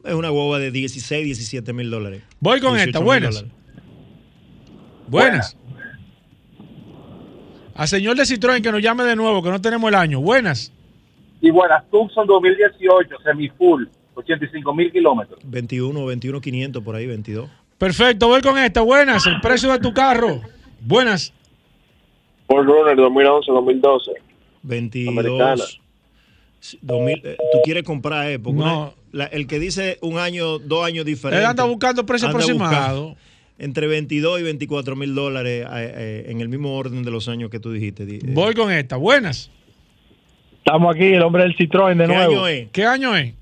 Es una guagua de 16, 17 mil dólares. Voy con 18 esta, buenas. dólares. Buenas. A señor de Citroën que nos llame de nuevo, que no tenemos el año. Buenas. Y buenas, Tucson 2018, semi-full, 85 mil kilómetros. 21, 21, 500 por ahí, 22. Perfecto, voy con esta. Buenas. El precio de tu carro. Buenas. Ford Runner 2011-2012. 22. Americana. Sí, 2000, eh, tú quieres comprar, eh, porque No. la- el que dice un año, dos años diferentes. Él anda buscando precio anda aproximado. buscando Entre 22 y 24 mil dólares eh, eh, en el mismo orden de los años que tú dijiste. di- eh. Voy con esta. Buenas. Estamos aquí, el hombre del Citroën de ¿Qué nuevo. año es? ¿Qué año es?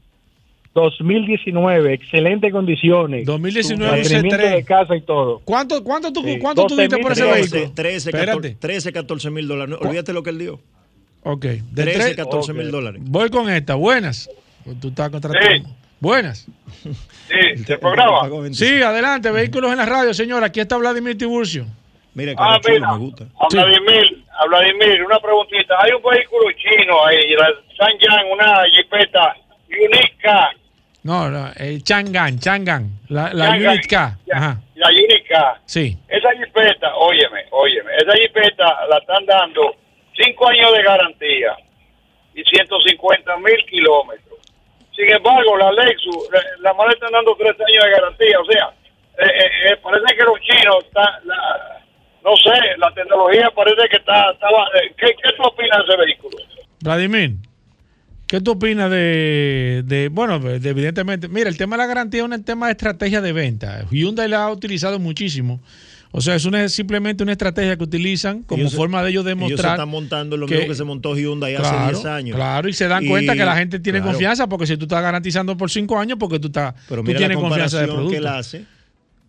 2019, excelente condiciones. 2019 Mantenimiento C3. de casa y todo. ¿Cuánto, cuánto, tú, Sí, cuánto tú 12.000 diste por ese 13, vehículo? 13, Espérate. 14, 13, 14 mil dólares. Olvídate lo que él dio. Ok. De 13, tres- 14 mil dólares. Voy con esta. Buenas. Pues Tú estás contratando. Buenas. Sí, ¿se programa? Sí, adelante. Vehículos en la radio, señora. Aquí está Vladimir Tiburcio. Mira, Ah, chulo, mira, me gusta. a Vladimir, a Vladimir, una preguntita. Hay un vehículo chino ahí, la Sanyan, una jipeta única, No, no, el Changan, Changan. La, la Changan. K. Ajá. la única. Sí. Esa jipeta, óyeme, óyeme, esa jipeta la están dando cinco años de garantía y 150 mil kilómetros. Sin embargo, la Lexus, la, le están dando tres años de garantía. O sea, eh, eh, eh, parece que los chinos, está, la- no sé, la tecnología parece que está... estaba, eh, ¿qué, ¿Qué tú opinas de ese vehículo? Vladimir, ¿qué tú opinas de, de- bueno, de- evidentemente, mira, el tema de la garantía es un tema de estrategia de venta. Hyundai la ha utilizado muchísimo. O sea, es una, simplemente una estrategia que utilizan como Ellos forma de ellos Ellos se demostrar. están montando lo que- mismo que se montó Hyundai hace Claro, 10 años. Claro, y se dan cuenta que la gente tiene claro. confianza porque si tú estás garantizando por cinco años, porque tú, estás, Pero tú mira tienes la confianza de comparación que producto. él hace.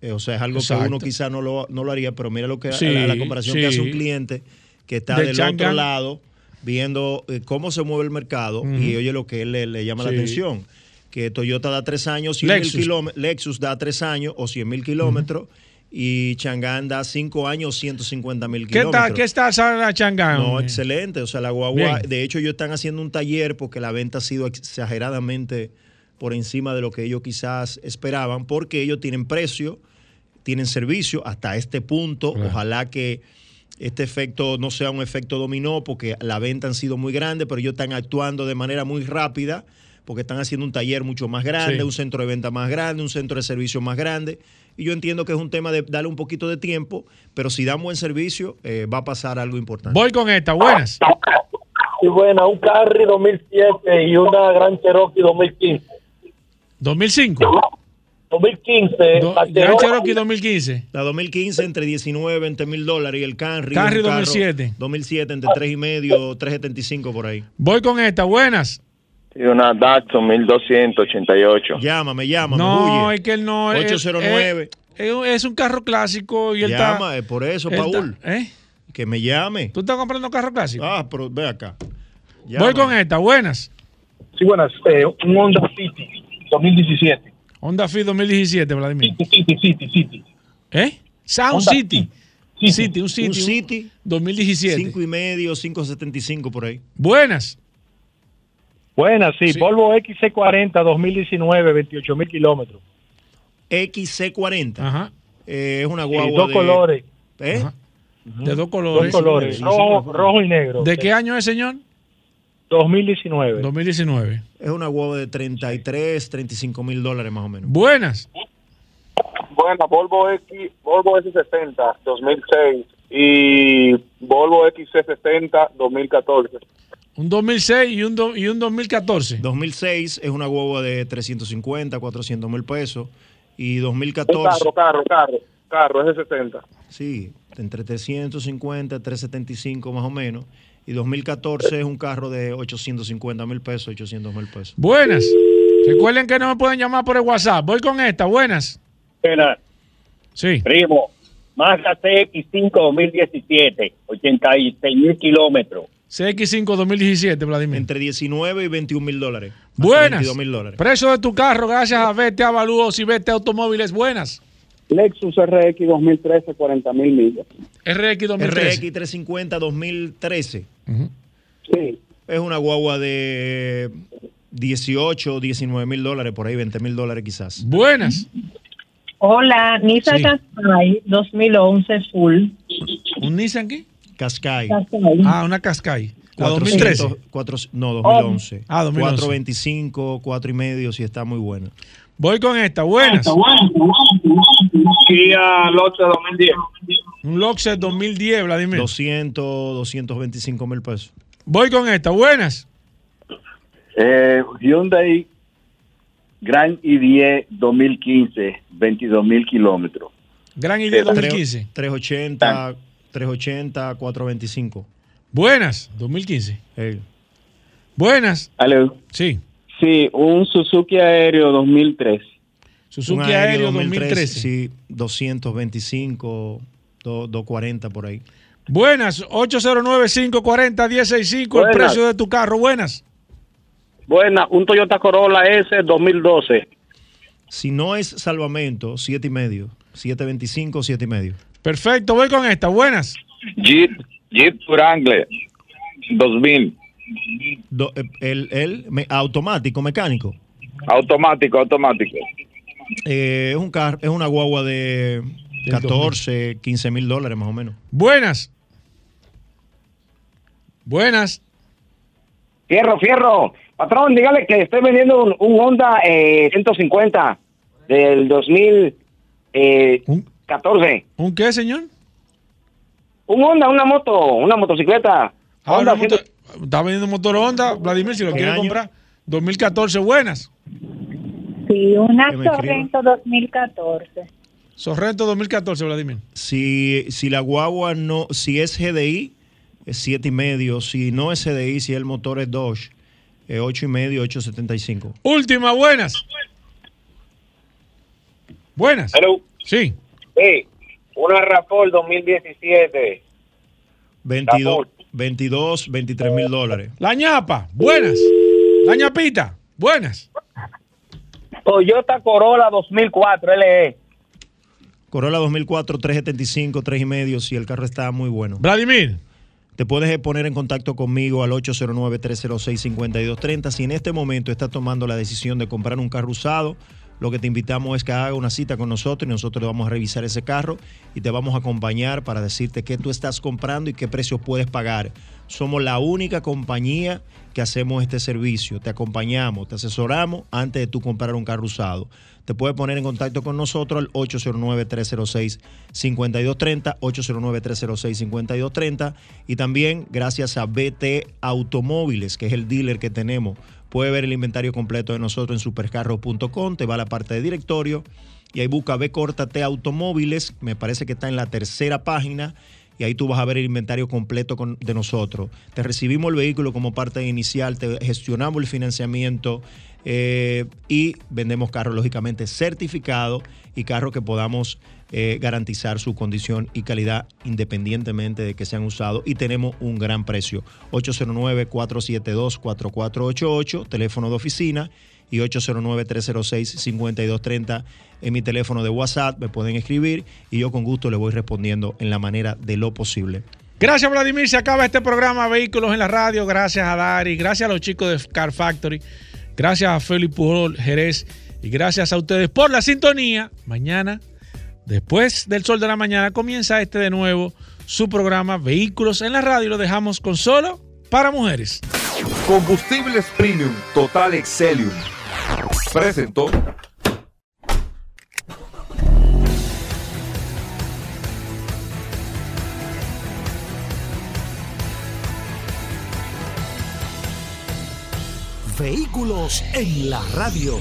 Eh, o sea, es algo Exacto. que uno quizá no lo, no lo haría, pero mira lo que Sí, la, la comparación que hace un cliente que está De del otro lado viendo eh, cómo se mueve el mercado y oye lo que él le, le llama la atención. Que Toyota da tres años, 100 Lexus. mil kilómetros, Lexus da tres años o 100 mil kilómetros y Chang'an da cinco años, 150 mil ¿Qué kilómetros. qué está la Chang'an? No, excelente. O sea, la guagua, Bien. de hecho, ellos están haciendo un taller porque la venta ha sido exageradamente por encima de lo que ellos quizás esperaban, porque ellos tienen precio, tienen servicio hasta este punto. Ojalá que este efecto no sea un efecto dominó, porque la venta han sido muy grande, pero ellos están actuando de manera muy rápida, porque están haciendo un taller mucho más grande, Sí. un centro de venta más grande, un centro de servicio más grande. Y yo entiendo que es un tema de darle un poquito de tiempo, pero si dan buen servicio, eh, va a pasar algo importante. Voy con esta, buenas. Y buena, un Carry 2007 y una Gran Cherokee 2015. 2005. 2015, Do- la Gran Cherokee- Cherokee 2015. La 2015 entre 19 y 20 mil dólares y el un carro 2007. 2007 entre 3 y medio, 375 por ahí. Voy con esta, buenas. Y una Datsun 1288. Llámame, llámame. No, huye. es que él no es. 809. Es, es- es un carro clásico y él está. Llama, es por eso, Paul. está- ¿eh? Que me llame. ¿Tú estás comprando carro clásico? Ah, pero ve acá. Voy Llama. con esta, buenas. Sí, buenas, eh, un Honda City 2017. Honda Fit 2017, Vladimir. City, City, City. ¿Eh? Sound Honda City. City, un City. Un City. 2017. 5 y medio, 575 por ahí. Buenas. Buenas, sí, Sí. Volvo XC40 2019, 28 mil kilómetros. XC40. Ajá. Eh, es una Sí, guagua dos de- colores. ¿Eh? Ajá. De dos colores. Dos colores, rojo, rojo y negro. ¿De qué año es, señor? 2019. 2019. Es una guagua de 33, 35 mil dólares más o menos. Buenas. Buena, Volvo X, Volvo S60 2006 y Volvo XC60 2014. Un 2006 y un, do- y un 2014. 2006 es una guagua de 350, 400 mil pesos. Y Un 2014. carro, carro, carro, carro, S60. Sí, entre 350, 375 más o menos. Y 2014 es un carro de 850 mil pesos, 800 mil pesos. Buenas. Recuerden que no me pueden llamar por el WhatsApp. Voy con esta. Buenas. Espera, Sí. primo, Mazda CX5 2017, 86 mil kilómetros. CX5 2017, Vladimir. Entre 19 y 21 mil dólares. Buenas. 22 mil dólares. Precio de tu carro, gracias a Vete Avalúos y Vete Automóviles. Buenas. Lexus RX 2013, 40 mil millas. RX 2013. RX 350 2013. Sí. Es una guagua de 18, 19 mil dólares, por ahí 20 mil dólares quizás. Buenas. Hola, Nissan Sí. Qashqai 2011 full. ¿Un Nissan qué? Qashqai. Ah, una Qashqai. La 400, 2013. cuatro- no, 2011. Ah, 2011. 425, 4 y medio, si está muy buena. Voy con esta. Buenas. Kia Lotte 2010. Un Loxer 2010, Vladimir. 200, 225 mil pesos. Voy con esta. Buenas. Eh, Hyundai Grand i10 2015, 22 mil kilómetros. Gran idea 2015. 380, 380, 425. Buenas. 2015. Buenas. Aló. Sí. Sí, un Suzuki Aéreo 2003. Suzuki Aéreo 2013. Sí, 225, do- 240 por ahí. Buenas. 809-540-165. El Buenas. precio de tu carro. Buenas. Buena, un Toyota Corolla S 2012. Si no es salvamento, 7 y medio. 725, 7 y medio. Perfecto. Voy con esta. Buenas. Jeep, Jeep Wrangler 2000. Do- eh, el, el me- automático, mecánico. Automático, automático. Eh, es, un car es una guagua de 14, 15 mil dólares más o menos. Buenas. Buenas. Fierro, fierro. Patrón, dígale que estoy vendiendo un, un Honda eh, 150 del 2014. ¿Un qué, señor? Un Honda, una moto, una motocicleta. Ah, Honda una moto- Está vendiendo motor Honda, Vladimir, si lo ¿Qué quiere año? comprar. 2014, buenas. Sí, una. Sorrento 2014. Sorrento 2014, Vladimir. Si, si la guagua no, si es GDI, es 7 y medio. Si no es GDI, si el motor es Dodge, es 8 y medio, 875. Última, buenas. Buenas. Hello. Sí. Sí, una Rapol 2017. 22, 22 23 mil dólares. La ñapa, buenas. La ñapita, buenas. Toyota Corolla 2004 LE. Corolla 2004, 375, 3 y medio, si el carro está muy bueno. Vladimir. Te puedes poner en contacto conmigo al 809-306-5230. Si en este momento estás tomando la decisión de comprar un carro usado, lo que te invitamos es que haga una cita con nosotros y nosotros vamos a revisar ese carro y te vamos a acompañar para decirte qué tú estás comprando y qué precio puedes pagar. Somos la única compañía que hacemos este servicio. Te acompañamos, te asesoramos antes de tú comprar un carro usado. Te puedes poner en contacto con nosotros al 809-306-5230, 809-306-5230 y también gracias a BT Automóviles, que es el dealer que tenemos. Puede ver el inventario completo de nosotros en supercarro.com, te va a la parte de directorio y ahí busca B Automóviles, me parece que está en la tercera página y ahí tú vas a ver el inventario completo de nosotros. Te recibimos el vehículo como parte inicial, te gestionamos el financiamiento eh, y vendemos carros lógicamente certificados y carros que podamos eh, garantizar su condición y calidad independientemente de que sean usados y tenemos un gran precio. 809-472-4488, teléfono de oficina y 809-306-5230 en mi teléfono de WhatsApp, me pueden escribir y yo con gusto les voy respondiendo en la manera de lo posible. Gracias, Vladimir. Se acaba este programa Vehículos en la Radio. Gracias a Dari. Gracias a los chicos de Car Factory. Gracias a Felipe Pujol Jerez. Y gracias a ustedes por la sintonía. Mañana Después del sol de la mañana comienza este de nuevo su programa Vehículos en la radio y lo dejamos con solo para mujeres. Combustibles Premium Total Excelium. Presentó. Vehículos en la radio.